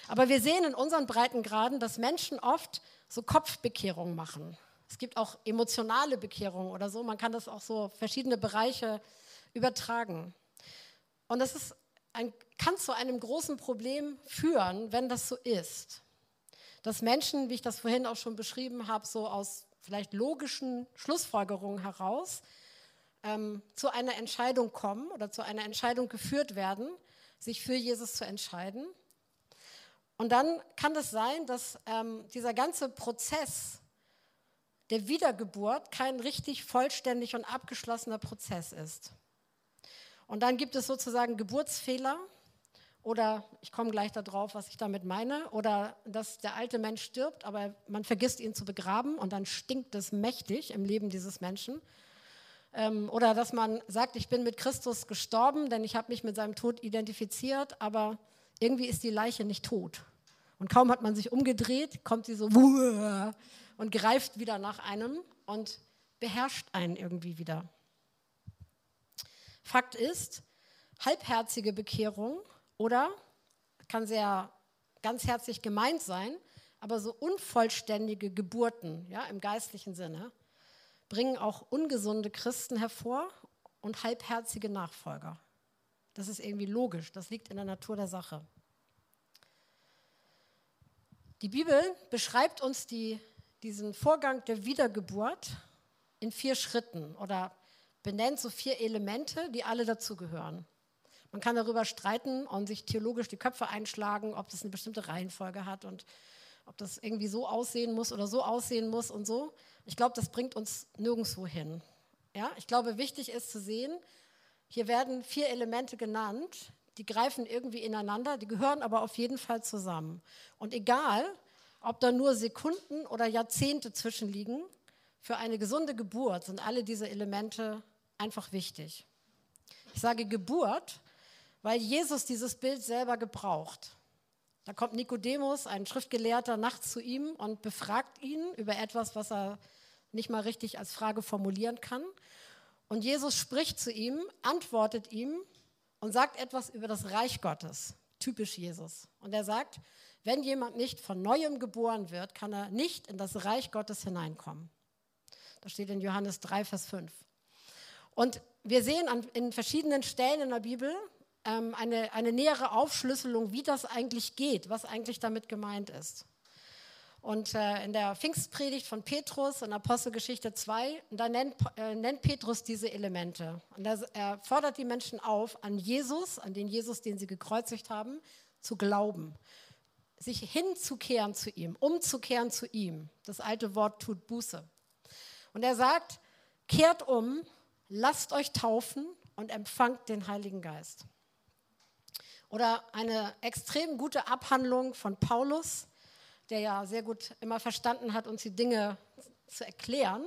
Aber wir sehen in unseren Breitengraden, dass Menschen oft so Kopfbekehrungen machen. Es gibt auch emotionale Bekehrungen oder so. Man kann das auch so verschiedene Bereiche übertragen. Und das ist ein, kann zu einem großen Problem führen, wenn das so ist. Dass Menschen, wie ich das vorhin auch schon beschrieben habe, so aus vielleicht logischen Schlussfolgerungen heraus ähm, zu einer Entscheidung kommen oder zu einer Entscheidung geführt werden, sich für Jesus zu entscheiden. Und dann kann es sein, dass ähm, dieser ganze Prozess der Wiedergeburt kein richtig vollständig und abgeschlossener Prozess ist. Und dann gibt es sozusagen Geburtsfehler oder ich komme gleich darauf, was ich damit meine, oder dass der alte Mensch stirbt, aber man vergisst ihn zu begraben und dann stinkt es mächtig im Leben dieses Menschen. Ähm, oder dass man sagt, ich bin mit Christus gestorben, denn ich habe mich mit seinem Tod identifiziert, aber irgendwie ist die Leiche nicht tot. Und kaum hat man sich umgedreht, kommt sie so und greift wieder nach einem und beherrscht einen irgendwie wieder. Fakt ist, halbherzige Bekehrung oder kann sehr ganzherzig gemeint sein, aber so unvollständige Geburten ja, im geistlichen Sinne bringen auch ungesunde Christen hervor und halbherzige Nachfolger. Das ist irgendwie logisch, das liegt in der Natur der Sache. Die Bibel beschreibt uns die, diesen Vorgang der Wiedergeburt in vier Schritten oder benennt so vier Elemente, die alle dazugehören. Man kann darüber streiten und sich theologisch die Köpfe einschlagen, ob das eine bestimmte Reihenfolge hat und ob das irgendwie so aussehen muss oder so aussehen muss und so. Ich glaube, das bringt uns nirgendwo hin. Ja? Ich glaube, wichtig ist zu sehen, hier werden vier Elemente genannt, die greifen irgendwie ineinander, die gehören aber auf jeden Fall zusammen. Und egal, ob da nur Sekunden oder Jahrzehnte zwischenliegen, für eine gesunde Geburt sind alle diese Elemente einfach wichtig. Ich sage Geburt, weil Jesus dieses Bild selber gebraucht. Da kommt Nikodemus, ein Schriftgelehrter, nachts zu ihm und befragt ihn über etwas, was er nicht mal richtig als Frage formulieren kann. Und Jesus spricht zu ihm, antwortet ihm und sagt etwas über das Reich Gottes. Typisch Jesus. Und er sagt, wenn jemand nicht von neuem geboren wird, kann er nicht in das Reich Gottes hineinkommen. Das steht in Johannes 3, Vers 5. Und wir sehen an, in verschiedenen Stellen in der Bibel ähm, eine, eine nähere Aufschlüsselung, wie das eigentlich geht, was eigentlich damit gemeint ist. Und äh, in der Pfingstpredigt von Petrus in Apostelgeschichte 2, da nennt, äh, nennt Petrus diese Elemente. Und er, er fordert die Menschen auf, an Jesus, an den Jesus, den sie gekreuzigt haben, zu glauben. Sich hinzukehren zu ihm, umzukehren zu ihm. Das alte Wort tut Buße. Und er sagt, kehrt um, lasst euch taufen und empfangt den Heiligen Geist. Oder eine extrem gute Abhandlung von Paulus der ja sehr gut immer verstanden hat, uns die Dinge zu erklären,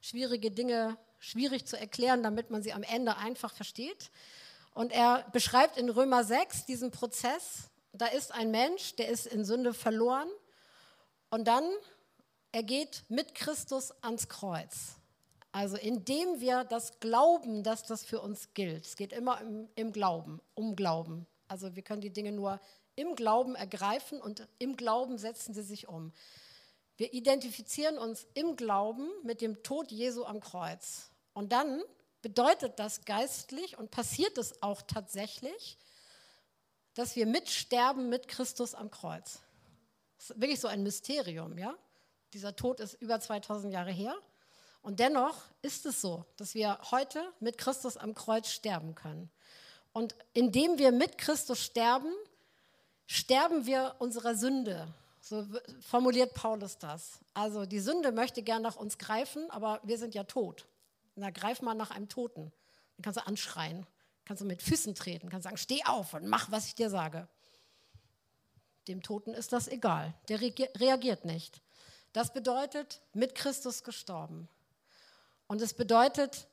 schwierige Dinge schwierig zu erklären, damit man sie am Ende einfach versteht. Und er beschreibt in Römer 6 diesen Prozess. Da ist ein Mensch, der ist in Sünde verloren und dann er geht mit Christus ans Kreuz. Also indem wir das glauben, dass das für uns gilt. Es geht immer im, im Glauben, um Glauben. Also wir können die Dinge nur im Glauben ergreifen und im Glauben setzen sie sich um. Wir identifizieren uns im Glauben mit dem Tod Jesu am Kreuz. Und dann bedeutet das geistlich und passiert es auch tatsächlich, dass wir mitsterben mit Christus am Kreuz. Das ist wirklich so ein Mysterium, ja? Dieser Tod ist über 2000 Jahre her. Und dennoch ist es so, dass wir heute mit Christus am Kreuz sterben können. Und indem wir mit Christus sterben, sterben wir unserer Sünde. So formuliert Paulus das. Also die Sünde möchte gern nach uns greifen, aber wir sind ja tot. na greif mal nach einem Toten. Den kannst du anschreien, kannst du mit Füßen treten, kannst sagen, steh auf und mach, was ich dir sage. Dem Toten ist das egal, der reagiert nicht. Das bedeutet, mit Christus gestorben. Und es bedeutet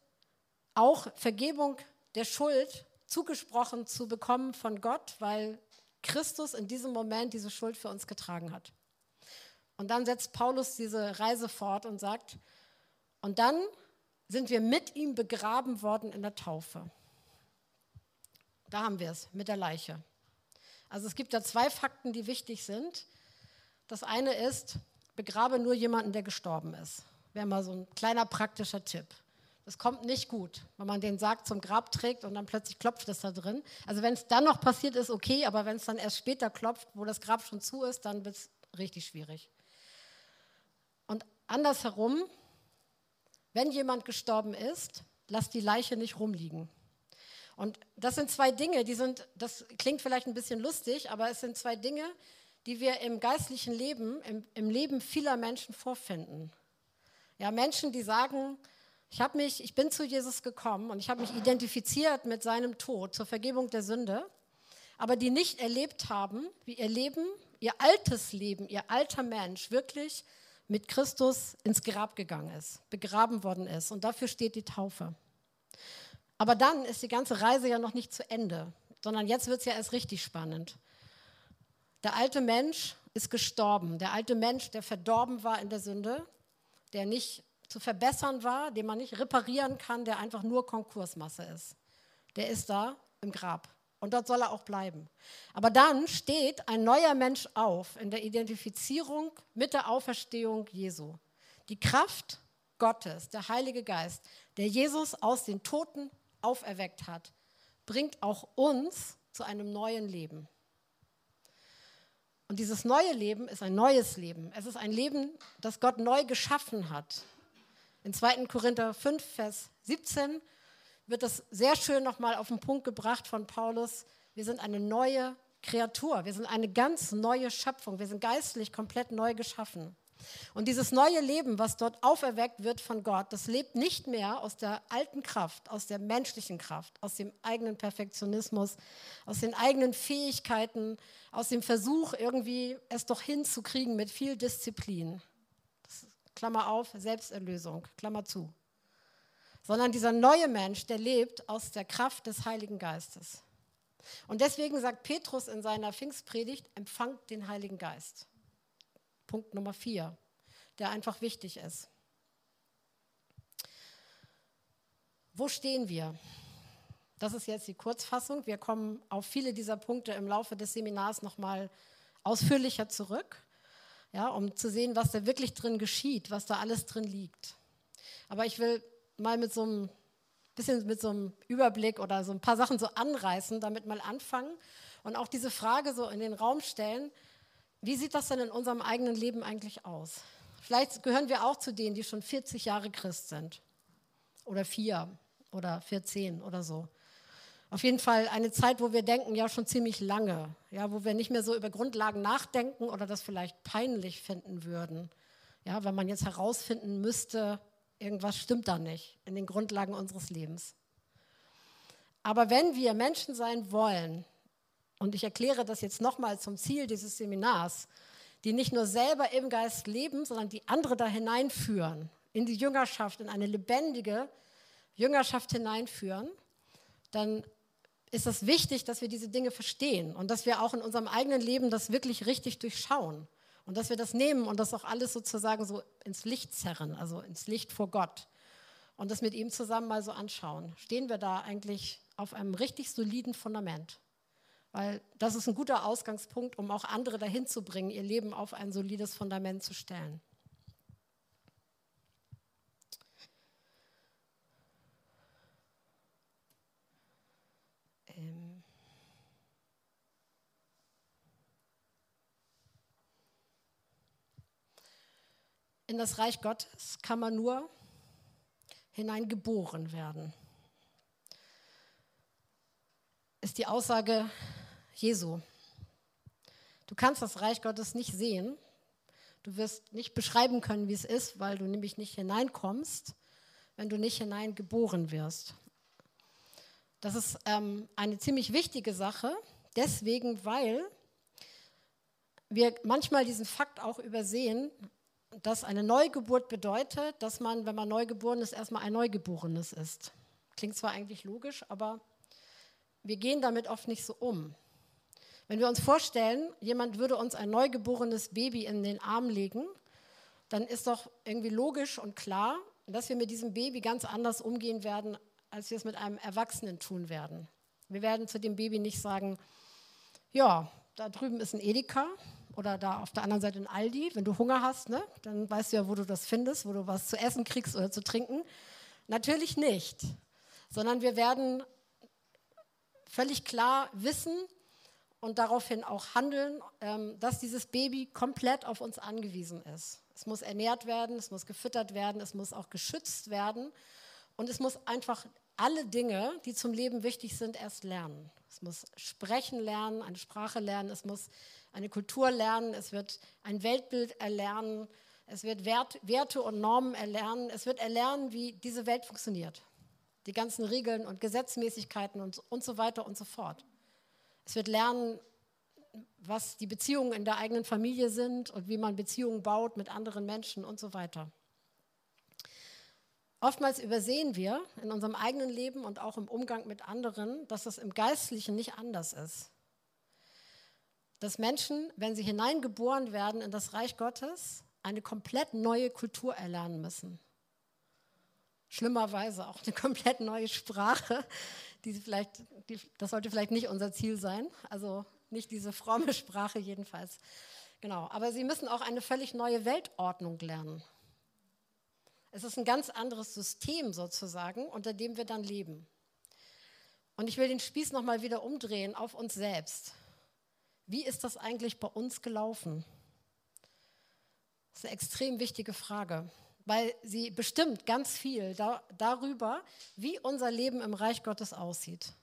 auch Vergebung der Schuld zugesprochen zu bekommen von Gott, weil Christus in diesem Moment diese Schuld für uns getragen hat. Und dann setzt Paulus diese Reise fort und sagt, und dann sind wir mit ihm begraben worden in der Taufe. Da haben wir es mit der Leiche. Also es gibt da zwei Fakten, die wichtig sind. Das eine ist, begrabe nur jemanden, der gestorben ist. Wäre mal so ein kleiner praktischer Tipp. Das kommt nicht gut, wenn man den Sarg zum Grab trägt und dann plötzlich klopft es da drin. Also wenn es dann noch passiert ist, okay, aber wenn es dann erst später klopft, wo das Grab schon zu ist, dann wird es richtig schwierig. Und andersherum, wenn jemand gestorben ist, lass die Leiche nicht rumliegen. Und das sind zwei Dinge, die sind, das klingt vielleicht ein bisschen lustig, aber es sind zwei Dinge, die wir im geistlichen Leben, im, im Leben vieler Menschen vorfinden. Ja, Menschen, die sagen, ich habe mich, ich bin zu Jesus gekommen und ich habe mich identifiziert mit seinem Tod zur Vergebung der Sünde, aber die nicht erlebt haben, wie ihr Leben, ihr altes Leben, ihr alter Mensch wirklich mit Christus ins Grab gegangen ist, begraben worden ist. Und dafür steht die Taufe. Aber dann ist die ganze Reise ja noch nicht zu Ende, sondern jetzt wird es ja erst richtig spannend. Der alte Mensch ist gestorben. Der alte Mensch, der verdorben war in der Sünde, der nicht zu verbessern war, den man nicht reparieren kann, der einfach nur Konkursmasse ist. Der ist da im Grab. Und dort soll er auch bleiben. Aber dann steht ein neuer Mensch auf in der Identifizierung mit der Auferstehung Jesu. Die Kraft Gottes, der Heilige Geist, der Jesus aus den Toten auferweckt hat, bringt auch uns zu einem neuen Leben. Und dieses neue Leben ist ein neues Leben. Es ist ein Leben, das Gott neu geschaffen hat. In 2. Korinther 5, Vers 17 wird das sehr schön nochmal auf den Punkt gebracht von Paulus. Wir sind eine neue Kreatur. Wir sind eine ganz neue Schöpfung. Wir sind geistlich komplett neu geschaffen. Und dieses neue Leben, was dort auferweckt wird von Gott, das lebt nicht mehr aus der alten Kraft, aus der menschlichen Kraft, aus dem eigenen Perfektionismus, aus den eigenen Fähigkeiten, aus dem Versuch, irgendwie es doch hinzukriegen mit viel Disziplin. Klammer auf, Selbsterlösung, Klammer zu. Sondern dieser neue Mensch, der lebt aus der Kraft des Heiligen Geistes. Und deswegen sagt Petrus in seiner Pfingstpredigt, empfangt den Heiligen Geist. Punkt Nummer vier, der einfach wichtig ist. Wo stehen wir? Das ist jetzt die Kurzfassung. Wir kommen auf viele dieser Punkte im Laufe des Seminars nochmal ausführlicher zurück, ja, um zu sehen, was da wirklich drin geschieht, was da alles drin liegt. Aber ich will mal mit so einem bisschen mit so einem Überblick oder so ein paar Sachen so anreißen, damit mal anfangen und auch diese Frage so in den Raum stellen, wie sieht das denn in unserem eigenen Leben eigentlich aus? Vielleicht gehören wir auch zu denen, die schon 40 Jahre Christ sind. Oder vier oder 14 oder so. Auf jeden Fall eine Zeit, wo wir denken, ja schon ziemlich lange, ja, wo wir nicht mehr so über Grundlagen nachdenken oder das vielleicht peinlich finden würden. Ja, wenn man jetzt herausfinden müsste, irgendwas stimmt da nicht in den Grundlagen unseres Lebens. Aber wenn wir Menschen sein wollen, und ich erkläre das jetzt nochmal zum Ziel dieses Seminars, die nicht nur selber im Geist leben, sondern die andere da hineinführen, in die Jüngerschaft, in eine lebendige Jüngerschaft hineinführen, dann ist es wichtig, dass wir diese Dinge verstehen und dass wir auch in unserem eigenen Leben das wirklich richtig durchschauen und dass wir das nehmen und das auch alles sozusagen so ins Licht zerren, also ins Licht vor Gott und das mit ihm zusammen mal so anschauen. Stehen wir da eigentlich auf einem richtig soliden Fundament? Weil das ist ein guter Ausgangspunkt, um auch andere dahin zu bringen, ihr Leben auf ein solides Fundament zu stellen. In das Reich Gottes kann man nur hineingeboren werden. Ist die Aussage Jesu. Du kannst das Reich Gottes nicht sehen. Du wirst nicht beschreiben können, wie es ist, weil du nämlich nicht hineinkommst, wenn du nicht hineingeboren wirst. Das ist ähm, eine ziemlich wichtige Sache, deswegen, weil wir manchmal diesen Fakt auch übersehen, dass eine Neugeburt bedeutet, dass man, wenn man neugeboren ist, erstmal ein Neugeborenes ist. Klingt zwar eigentlich logisch, aber wir gehen damit oft nicht so um. Wenn wir uns vorstellen, jemand würde uns ein neugeborenes Baby in den Arm legen, dann ist doch irgendwie logisch und klar, dass wir mit diesem Baby ganz anders umgehen werden, als wir es mit einem Erwachsenen tun werden. Wir werden zu dem Baby nicht sagen, ja, da drüben ist ein Edeka oder da auf der anderen Seite ein Aldi. Wenn du Hunger hast, ne, dann weißt du ja, wo du das findest, wo du was zu essen kriegst oder zu trinken. Natürlich nicht, sondern wir werden völlig klar wissen und daraufhin auch handeln, ähm, dass dieses Baby komplett auf uns angewiesen ist. Es muss ernährt werden, es muss gefüttert werden, es muss auch geschützt werden und es muss einfach alle Dinge, die zum Leben wichtig sind, erst lernen. Es muss sprechen lernen, eine Sprache lernen, es muss eine Kultur lernen, es wird ein Weltbild erlernen, es wird Wert, Werte und Normen erlernen, es wird erlernen, wie diese Welt funktioniert. Die ganzen Regeln und Gesetzmäßigkeiten und, und so weiter und so fort. Es wird lernen, was die Beziehungen in der eigenen Familie sind und wie man Beziehungen baut mit anderen Menschen und so weiter. Oftmals übersehen wir in unserem eigenen Leben und auch im Umgang mit anderen, dass es im Geistlichen nicht anders ist dass Menschen, wenn sie hineingeboren werden in das Reich Gottes, eine komplett neue Kultur erlernen müssen. Schlimmerweise auch eine komplett neue Sprache, die vielleicht, die, das sollte vielleicht nicht unser Ziel sein, also nicht diese fromme Sprache jedenfalls. Genau, aber sie müssen auch eine völlig neue Weltordnung lernen. Es ist ein ganz anderes System sozusagen, unter dem wir dann leben. Und ich will den Spieß nochmal wieder umdrehen auf uns selbst. Wie ist das eigentlich bei uns gelaufen? Das ist eine extrem wichtige Frage, weil sie bestimmt ganz viel da, darüber, wie unser Leben im Reich Gottes aussieht.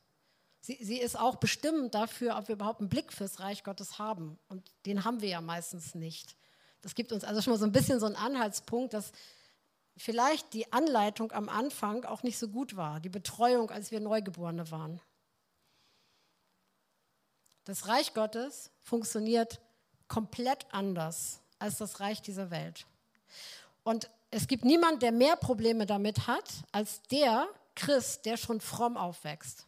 Sie, sie ist auch bestimmend dafür, ob wir überhaupt einen Blick fürs Reich Gottes haben. Und den haben wir ja meistens nicht. Das gibt uns also schon mal so ein bisschen so einen Anhaltspunkt, dass vielleicht die Anleitung am Anfang auch nicht so gut war, die Betreuung, als wir Neugeborene waren. Das Reich Gottes funktioniert komplett anders als das Reich dieser Welt. Und es gibt niemanden, der mehr Probleme damit hat, als der Christ, der schon fromm aufwächst.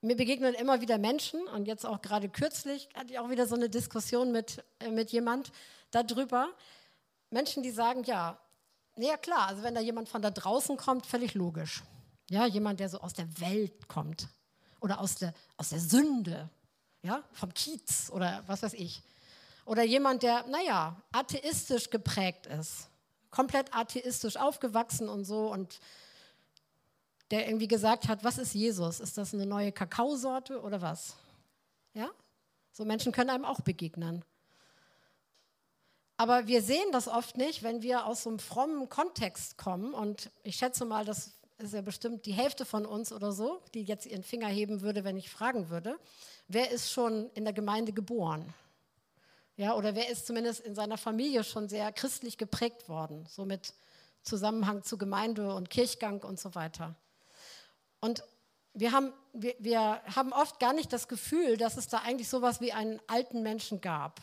Mir begegnen immer wieder Menschen und jetzt auch gerade kürzlich hatte ich auch wieder so eine Diskussion mit, äh, mit jemand darüber. Menschen, die sagen, ja, ja klar, also wenn da jemand von da draußen kommt, völlig logisch. Ja, jemand, der so aus der Welt kommt oder aus der, aus der Sünde, ja, vom Kiez oder was weiß ich. Oder jemand, der, naja, atheistisch geprägt ist, komplett atheistisch aufgewachsen und so und der irgendwie gesagt hat, was ist Jesus? Ist das eine neue Kakaosorte oder was? Ja? So Menschen können einem auch begegnen. Aber wir sehen das oft nicht, wenn wir aus so einem frommen Kontext kommen. Und ich schätze mal, dass ist ja bestimmt die Hälfte von uns oder so, die jetzt ihren Finger heben würde, wenn ich fragen würde, wer ist schon in der Gemeinde geboren? Ja, oder wer ist zumindest in seiner Familie schon sehr christlich geprägt worden, so mit Zusammenhang zu Gemeinde und Kirchgang und so weiter. Und wir haben, wir, wir haben oft gar nicht das Gefühl, dass es da eigentlich sowas wie einen alten Menschen gab.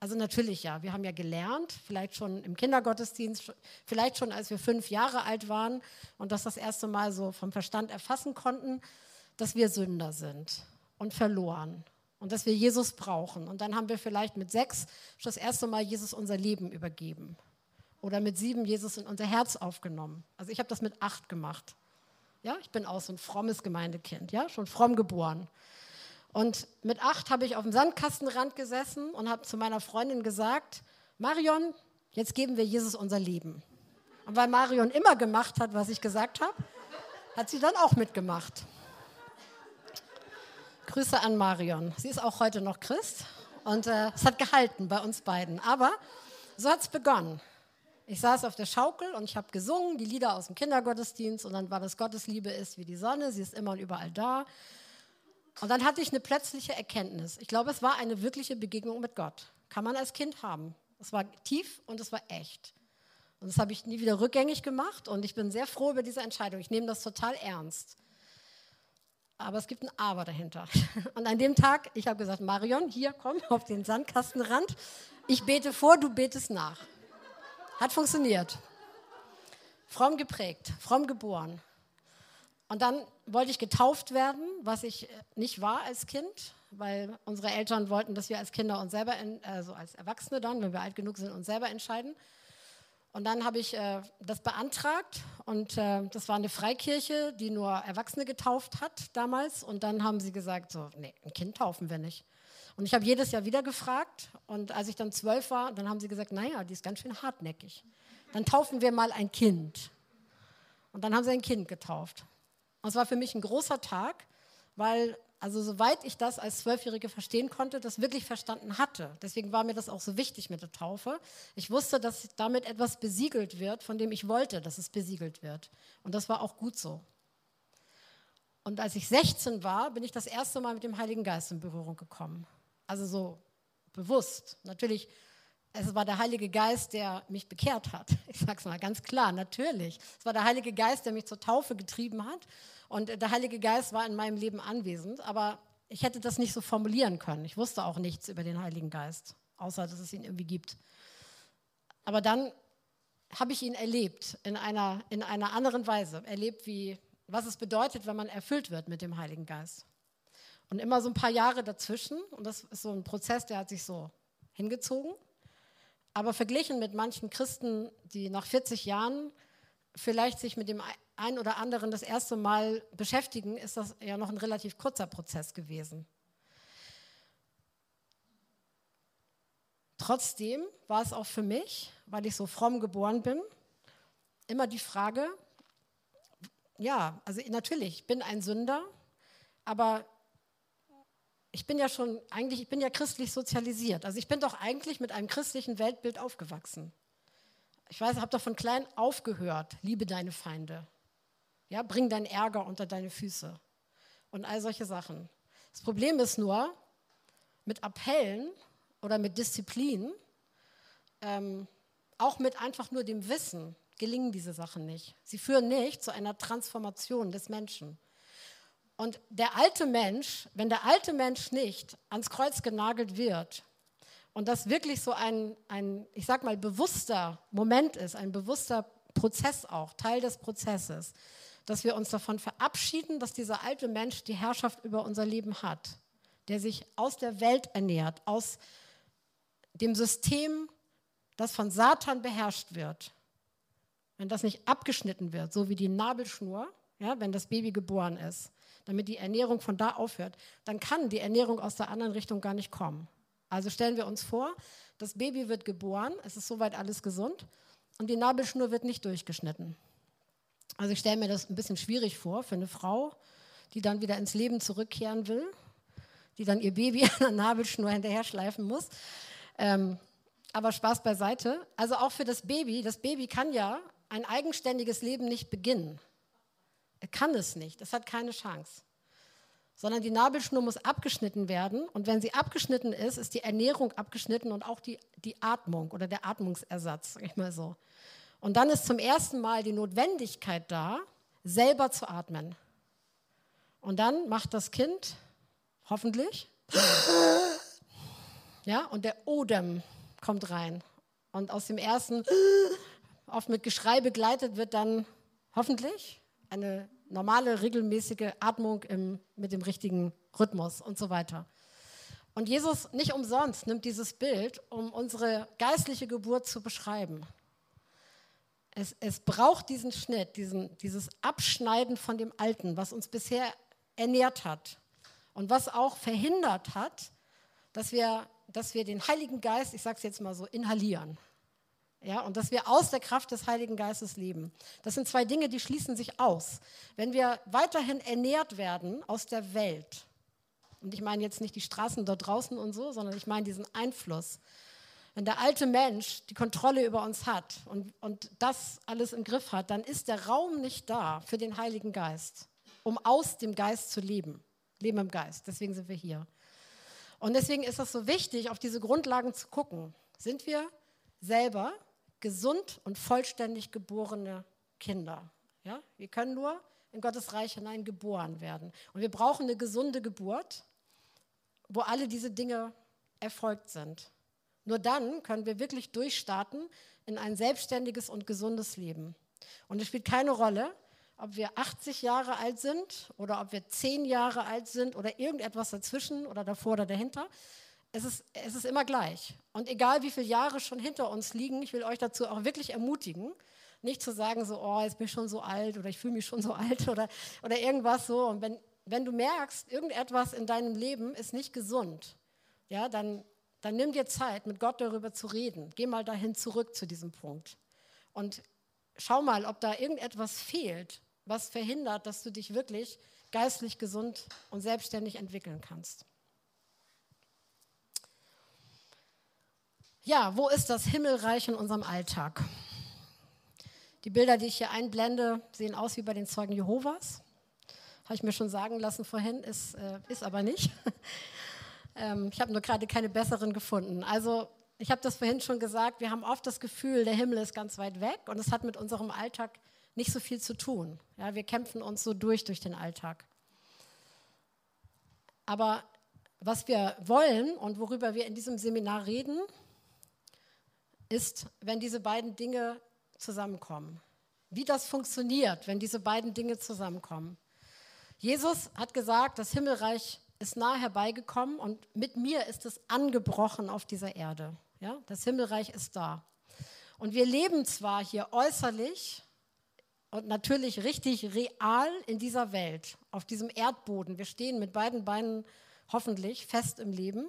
Also natürlich ja, wir haben ja gelernt, vielleicht schon im Kindergottesdienst, vielleicht schon als wir fünf Jahre alt waren und das das erste Mal so vom Verstand erfassen konnten, dass wir Sünder sind und verloren und dass wir Jesus brauchen. Und dann haben wir vielleicht mit sechs das erste Mal Jesus unser Leben übergeben oder mit sieben Jesus in unser Herz aufgenommen. Also ich habe das mit acht gemacht. Ja, ich bin auch so ein frommes Gemeindekind, ja, schon fromm geboren. Und mit acht habe ich auf dem Sandkastenrand gesessen und habe zu meiner Freundin gesagt, Marion, jetzt geben wir Jesus unser Leben. Und weil Marion immer gemacht hat, was ich gesagt habe, hat sie dann auch mitgemacht. Grüße an Marion. Sie ist auch heute noch Christ und äh, es hat gehalten bei uns beiden. Aber so hat es begonnen. Ich saß auf der Schaukel und ich habe gesungen, die Lieder aus dem Kindergottesdienst und dann war das Gottesliebe ist wie die Sonne, sie ist immer und überall da. Und dann hatte ich eine plötzliche Erkenntnis. Ich glaube, es war eine wirkliche Begegnung mit Gott. Kann man als Kind haben. Es war tief und es war echt. Und das habe ich nie wieder rückgängig gemacht und ich bin sehr froh über diese Entscheidung. Ich nehme das total ernst. Aber es gibt ein Aber dahinter. Und an dem Tag, ich habe gesagt, Marion, hier komm auf den Sandkastenrand. Ich bete vor, du betest nach. Hat funktioniert. Fromm geprägt, fromm geboren. Und dann wollte ich getauft werden, was ich nicht war als Kind, weil unsere Eltern wollten, dass wir als Kinder uns selber, also als Erwachsene dann, wenn wir alt genug sind, uns selber entscheiden. Und dann habe ich äh, das beantragt und äh, das war eine Freikirche, die nur Erwachsene getauft hat damals. Und dann haben sie gesagt, so, nee, ein Kind taufen wir nicht. Und ich habe jedes Jahr wieder gefragt und als ich dann zwölf war, dann haben sie gesagt, naja, die ist ganz schön hartnäckig. Dann taufen wir mal ein Kind. Und dann haben sie ein Kind getauft. Und es war für mich ein großer Tag, weil also soweit ich das als Zwölfjährige verstehen konnte, das wirklich verstanden hatte. Deswegen war mir das auch so wichtig mit der Taufe. Ich wusste, dass damit etwas besiegelt wird, von dem ich wollte, dass es besiegelt wird. Und das war auch gut so. Und als ich 16 war, bin ich das erste Mal mit dem Heiligen Geist in Berührung gekommen. Also so bewusst. Natürlich, es war der Heilige Geist, der mich bekehrt hat. Ich sage es mal ganz klar, natürlich. Es war der Heilige Geist, der mich zur Taufe getrieben hat. Und der Heilige Geist war in meinem Leben anwesend, aber ich hätte das nicht so formulieren können. Ich wusste auch nichts über den Heiligen Geist, außer dass es ihn irgendwie gibt. Aber dann habe ich ihn erlebt in einer, in einer anderen Weise, erlebt, wie, was es bedeutet, wenn man erfüllt wird mit dem Heiligen Geist. Und immer so ein paar Jahre dazwischen, und das ist so ein Prozess, der hat sich so hingezogen. Aber verglichen mit manchen Christen, die nach 40 Jahren vielleicht sich mit dem einen oder anderen das erste Mal beschäftigen, ist das ja noch ein relativ kurzer Prozess gewesen. Trotzdem war es auch für mich, weil ich so fromm geboren bin, immer die Frage, ja, also natürlich, ich bin ein Sünder, aber ich bin ja schon eigentlich, ich bin ja christlich sozialisiert. Also ich bin doch eigentlich mit einem christlichen Weltbild aufgewachsen. Ich weiß, ich habe doch von klein aufgehört, liebe deine Feinde. Ja, bring deinen Ärger unter deine Füße und all solche Sachen. Das Problem ist nur, mit Appellen oder mit Disziplin, ähm, auch mit einfach nur dem Wissen, gelingen diese Sachen nicht. Sie führen nicht zu einer Transformation des Menschen. Und der alte Mensch, wenn der alte Mensch nicht ans Kreuz genagelt wird und das wirklich so ein, ein, ich sag mal, bewusster Moment ist, ein bewusster Prozess auch, Teil des Prozesses, dass wir uns davon verabschieden, dass dieser alte Mensch die Herrschaft über unser Leben hat, der sich aus der Welt ernährt, aus dem System, das von Satan beherrscht wird. Wenn das nicht abgeschnitten wird, so wie die Nabelschnur, ja, wenn das Baby geboren ist, damit die Ernährung von da aufhört, dann kann die Ernährung aus der anderen Richtung gar nicht kommen. Also stellen wir uns vor, das Baby wird geboren, es ist soweit alles gesund und die Nabelschnur wird nicht durchgeschnitten. Also ich stelle mir das ein bisschen schwierig vor für eine Frau, die dann wieder ins Leben zurückkehren will, die dann ihr Baby an der Nabelschnur hinterher schleifen muss. Ähm, aber Spaß beiseite. Also auch für das Baby, das Baby kann ja ein eigenständiges Leben nicht beginnen. Er kann es nicht, es hat keine Chance. Sondern die Nabelschnur muss abgeschnitten werden. Und wenn sie abgeschnitten ist, ist die Ernährung abgeschnitten und auch die, die Atmung oder der Atmungsersatz, sag ich mal so. Und dann ist zum ersten Mal die Notwendigkeit da, selber zu atmen. Und dann macht das Kind, hoffentlich, ja, und der Odem kommt rein. Und aus dem ersten, oft mit Geschrei begleitet, wird dann hoffentlich eine normale, regelmäßige Atmung im, mit dem richtigen Rhythmus und so weiter. Und Jesus nicht umsonst nimmt dieses Bild, um unsere geistliche Geburt zu beschreiben. Es, es braucht diesen Schnitt, diesen, dieses Abschneiden von dem Alten, was uns bisher ernährt hat und was auch verhindert hat, dass wir, dass wir den Heiligen Geist, ich sage es jetzt mal so, inhalieren. Ja, und dass wir aus der Kraft des Heiligen Geistes leben. Das sind zwei Dinge, die schließen sich aus. Wenn wir weiterhin ernährt werden aus der Welt, und ich meine jetzt nicht die Straßen dort draußen und so, sondern ich meine diesen Einfluss, wenn der alte Mensch die Kontrolle über uns hat und, und das alles im Griff hat, dann ist der Raum nicht da für den Heiligen Geist, um aus dem Geist zu leben. Leben im Geist. Deswegen sind wir hier. Und deswegen ist es so wichtig, auf diese Grundlagen zu gucken. Sind wir selber gesund und vollständig geborene Kinder. Ja? Wir können nur in Gottes Reich hinein geboren werden. Und wir brauchen eine gesunde Geburt, wo alle diese Dinge erfolgt sind. Nur dann können wir wirklich durchstarten in ein selbstständiges und gesundes Leben. Und es spielt keine Rolle, ob wir 80 Jahre alt sind oder ob wir 10 Jahre alt sind oder irgendetwas dazwischen oder davor oder dahinter. Es ist, es ist immer gleich. Und egal wie viele Jahre schon hinter uns liegen, ich will euch dazu auch wirklich ermutigen, nicht zu sagen, so, oh, jetzt bin ich schon so alt oder ich fühle mich schon so alt oder, oder irgendwas so. Und wenn, wenn du merkst, irgendetwas in deinem Leben ist nicht gesund, ja, dann, dann nimm dir Zeit, mit Gott darüber zu reden. Geh mal dahin zurück zu diesem Punkt. Und schau mal, ob da irgendetwas fehlt, was verhindert, dass du dich wirklich geistlich gesund und selbstständig entwickeln kannst. Ja, wo ist das Himmelreich in unserem Alltag? Die Bilder, die ich hier einblende, sehen aus wie bei den Zeugen Jehovas. Habe ich mir schon sagen lassen vorhin, ist, äh, ist aber nicht. ähm, ich habe nur gerade keine besseren gefunden. Also ich habe das vorhin schon gesagt, wir haben oft das Gefühl, der Himmel ist ganz weit weg und es hat mit unserem Alltag nicht so viel zu tun. Ja, wir kämpfen uns so durch durch den Alltag. Aber was wir wollen und worüber wir in diesem Seminar reden, ist, wenn diese beiden Dinge zusammenkommen. Wie das funktioniert, wenn diese beiden Dinge zusammenkommen. Jesus hat gesagt, das Himmelreich ist nahe herbeigekommen und mit mir ist es angebrochen auf dieser Erde. Ja, das Himmelreich ist da. Und wir leben zwar hier äußerlich und natürlich richtig real in dieser Welt, auf diesem Erdboden. Wir stehen mit beiden Beinen hoffentlich fest im Leben.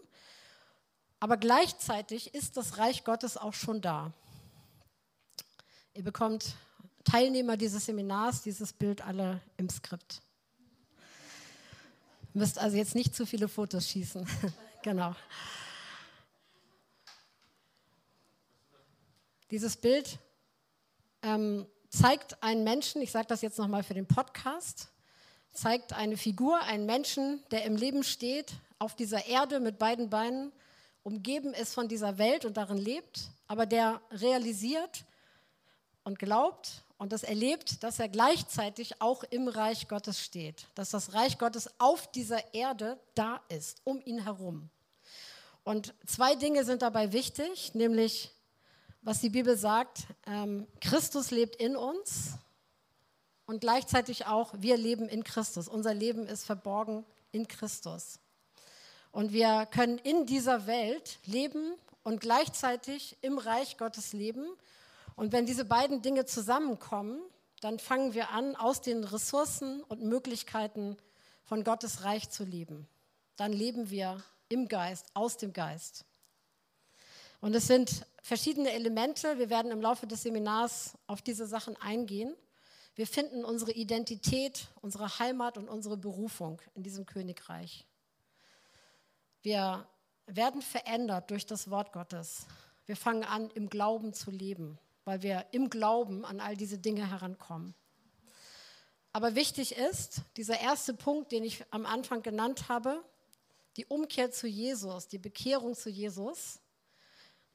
Aber gleichzeitig ist das Reich Gottes auch schon da. Ihr bekommt Teilnehmer dieses Seminars dieses Bild alle im Skript. Ihr müsst also jetzt nicht zu viele Fotos schießen. genau. Dieses Bild ähm, zeigt einen Menschen, ich sage das jetzt nochmal für den Podcast, zeigt eine Figur, einen Menschen, der im Leben steht, auf dieser Erde mit beiden Beinen, umgeben ist von dieser Welt und darin lebt, aber der realisiert, und glaubt und das erlebt, dass er gleichzeitig auch im Reich Gottes steht, dass das Reich Gottes auf dieser Erde da ist, um ihn herum. Und zwei Dinge sind dabei wichtig, nämlich was die Bibel sagt, ähm, Christus lebt in uns und gleichzeitig auch wir leben in Christus. Unser Leben ist verborgen in Christus. Und wir können in dieser Welt leben und gleichzeitig im Reich Gottes leben und wenn diese beiden Dinge zusammenkommen, dann fangen wir an, aus den Ressourcen und Möglichkeiten von Gottes Reich zu leben. Dann leben wir im Geist, aus dem Geist. Und es sind verschiedene Elemente. Wir werden im Laufe des Seminars auf diese Sachen eingehen. Wir finden unsere Identität, unsere Heimat und unsere Berufung in diesem Königreich. Wir werden verändert durch das Wort Gottes. Wir fangen an, im Glauben zu leben weil wir im Glauben an all diese Dinge herankommen. Aber wichtig ist, dieser erste Punkt, den ich am Anfang genannt habe, die Umkehr zu Jesus, die Bekehrung zu Jesus,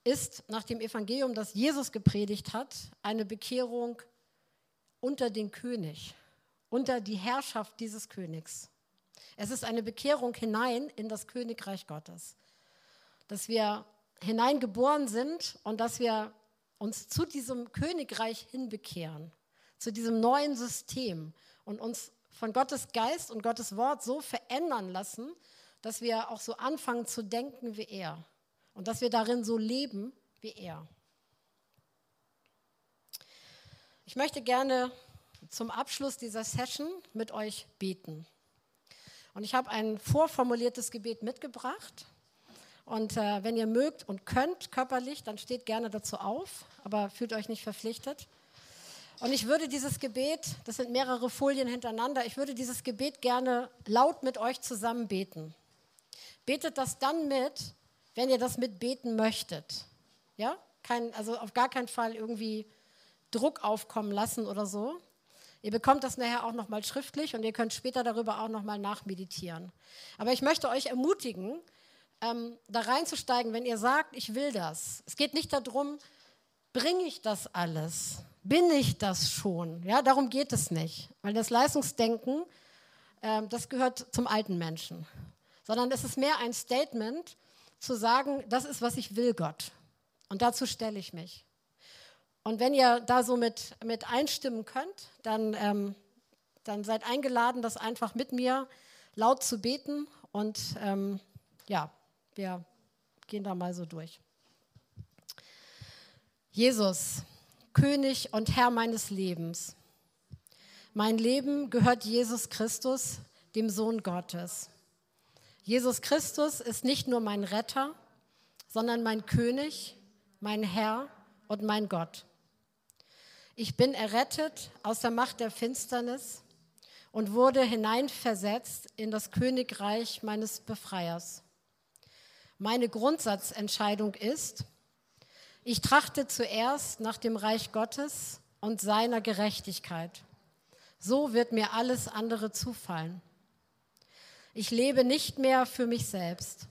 ist nach dem Evangelium, das Jesus gepredigt hat, eine Bekehrung unter den König, unter die Herrschaft dieses Königs. Es ist eine Bekehrung hinein in das Königreich Gottes, dass wir hineingeboren sind und dass wir uns zu diesem Königreich hinbekehren, zu diesem neuen System und uns von Gottes Geist und Gottes Wort so verändern lassen, dass wir auch so anfangen zu denken wie er und dass wir darin so leben wie er. Ich möchte gerne zum Abschluss dieser Session mit euch beten. Und ich habe ein vorformuliertes Gebet mitgebracht. Und äh, wenn ihr mögt und könnt körperlich, dann steht gerne dazu auf, aber fühlt euch nicht verpflichtet. Und ich würde dieses Gebet, das sind mehrere Folien hintereinander, ich würde dieses Gebet gerne laut mit euch zusammen beten. Betet das dann mit, wenn ihr das mitbeten möchtet. Ja? Kein, also auf gar keinen Fall irgendwie Druck aufkommen lassen oder so. Ihr bekommt das nachher auch nochmal schriftlich und ihr könnt später darüber auch nochmal nachmeditieren. Aber ich möchte euch ermutigen, ähm, da reinzusteigen, wenn ihr sagt, ich will das. Es geht nicht darum, bringe ich das alles? Bin ich das schon? Ja, darum geht es nicht, weil das Leistungsdenken, äh, das gehört zum alten Menschen, sondern es ist mehr ein Statement zu sagen, das ist, was ich will, Gott. Und dazu stelle ich mich. Und wenn ihr da so mit, mit einstimmen könnt, dann, ähm, dann seid eingeladen, das einfach mit mir laut zu beten. Und ähm, ja, wir gehen da mal so durch. Jesus, König und Herr meines Lebens. Mein Leben gehört Jesus Christus, dem Sohn Gottes. Jesus Christus ist nicht nur mein Retter, sondern mein König, mein Herr und mein Gott. Ich bin errettet aus der Macht der Finsternis und wurde hineinversetzt in das Königreich meines Befreiers. Meine Grundsatzentscheidung ist, ich trachte zuerst nach dem Reich Gottes und seiner Gerechtigkeit. So wird mir alles andere zufallen. Ich lebe nicht mehr für mich selbst.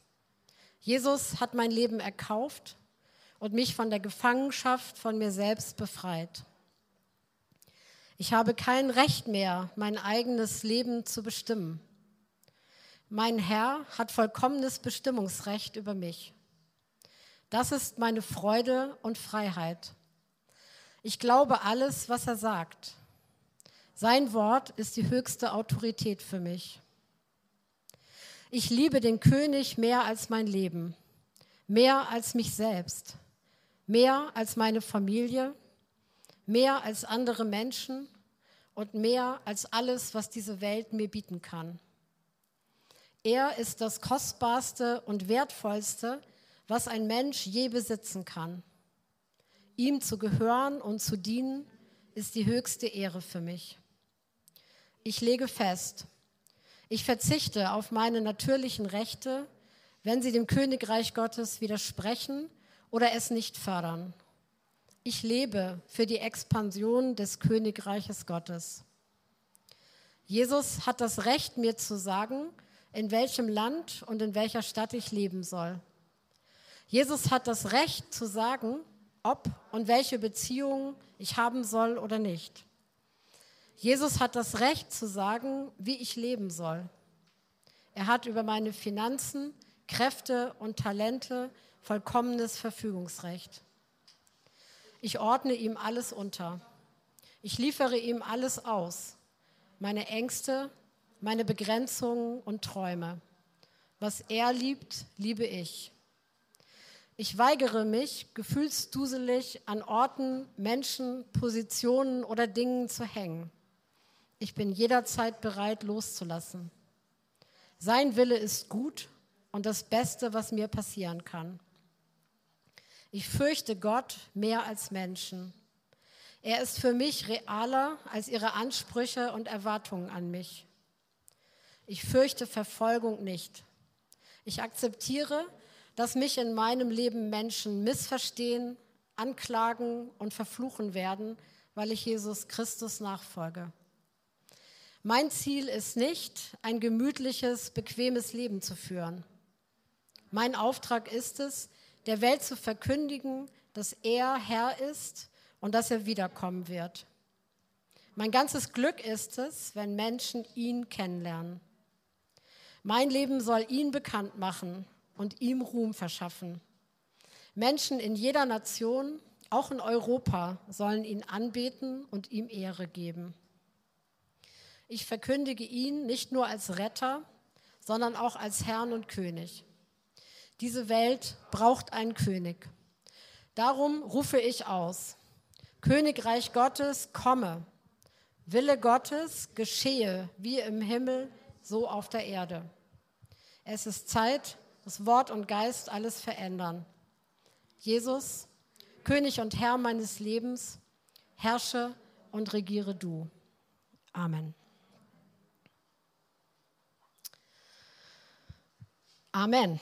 Jesus hat mein Leben erkauft und mich von der Gefangenschaft von mir selbst befreit. Ich habe kein Recht mehr, mein eigenes Leben zu bestimmen. Mein Herr hat vollkommenes Bestimmungsrecht über mich. Das ist meine Freude und Freiheit. Ich glaube alles, was er sagt. Sein Wort ist die höchste Autorität für mich. Ich liebe den König mehr als mein Leben, mehr als mich selbst, mehr als meine Familie, mehr als andere Menschen und mehr als alles, was diese Welt mir bieten kann. Er ist das Kostbarste und Wertvollste, was ein Mensch je besitzen kann. Ihm zu gehören und zu dienen, ist die höchste Ehre für mich. Ich lege fest, ich verzichte auf meine natürlichen Rechte, wenn sie dem Königreich Gottes widersprechen oder es nicht fördern. Ich lebe für die Expansion des Königreiches Gottes. Jesus hat das Recht, mir zu sagen, in welchem Land und in welcher Stadt ich leben soll. Jesus hat das Recht zu sagen, ob und welche Beziehungen ich haben soll oder nicht. Jesus hat das Recht zu sagen, wie ich leben soll. Er hat über meine Finanzen, Kräfte und Talente vollkommenes Verfügungsrecht. Ich ordne ihm alles unter. Ich liefere ihm alles aus. Meine Ängste, meine Begrenzungen und Träume. Was er liebt, liebe ich. Ich weigere mich, gefühlsduselig an Orten, Menschen, Positionen oder Dingen zu hängen. Ich bin jederzeit bereit loszulassen. Sein Wille ist gut und das Beste, was mir passieren kann. Ich fürchte Gott mehr als Menschen. Er ist für mich realer als ihre Ansprüche und Erwartungen an mich. Ich fürchte Verfolgung nicht. Ich akzeptiere, dass mich in meinem Leben Menschen missverstehen, anklagen und verfluchen werden, weil ich Jesus Christus nachfolge. Mein Ziel ist nicht, ein gemütliches, bequemes Leben zu führen. Mein Auftrag ist es, der Welt zu verkündigen, dass er Herr ist und dass er wiederkommen wird. Mein ganzes Glück ist es, wenn Menschen ihn kennenlernen. Mein Leben soll ihn bekannt machen und ihm Ruhm verschaffen. Menschen in jeder Nation, auch in Europa, sollen ihn anbeten und ihm Ehre geben. Ich verkündige ihn nicht nur als Retter, sondern auch als Herrn und König. Diese Welt braucht einen König. Darum rufe ich aus, Königreich Gottes, komme. Wille Gottes geschehe wie im Himmel, so auf der Erde. Es ist Zeit, dass Wort und Geist alles verändern. Jesus, König und Herr meines Lebens, herrsche und regiere du. Amen. Amen.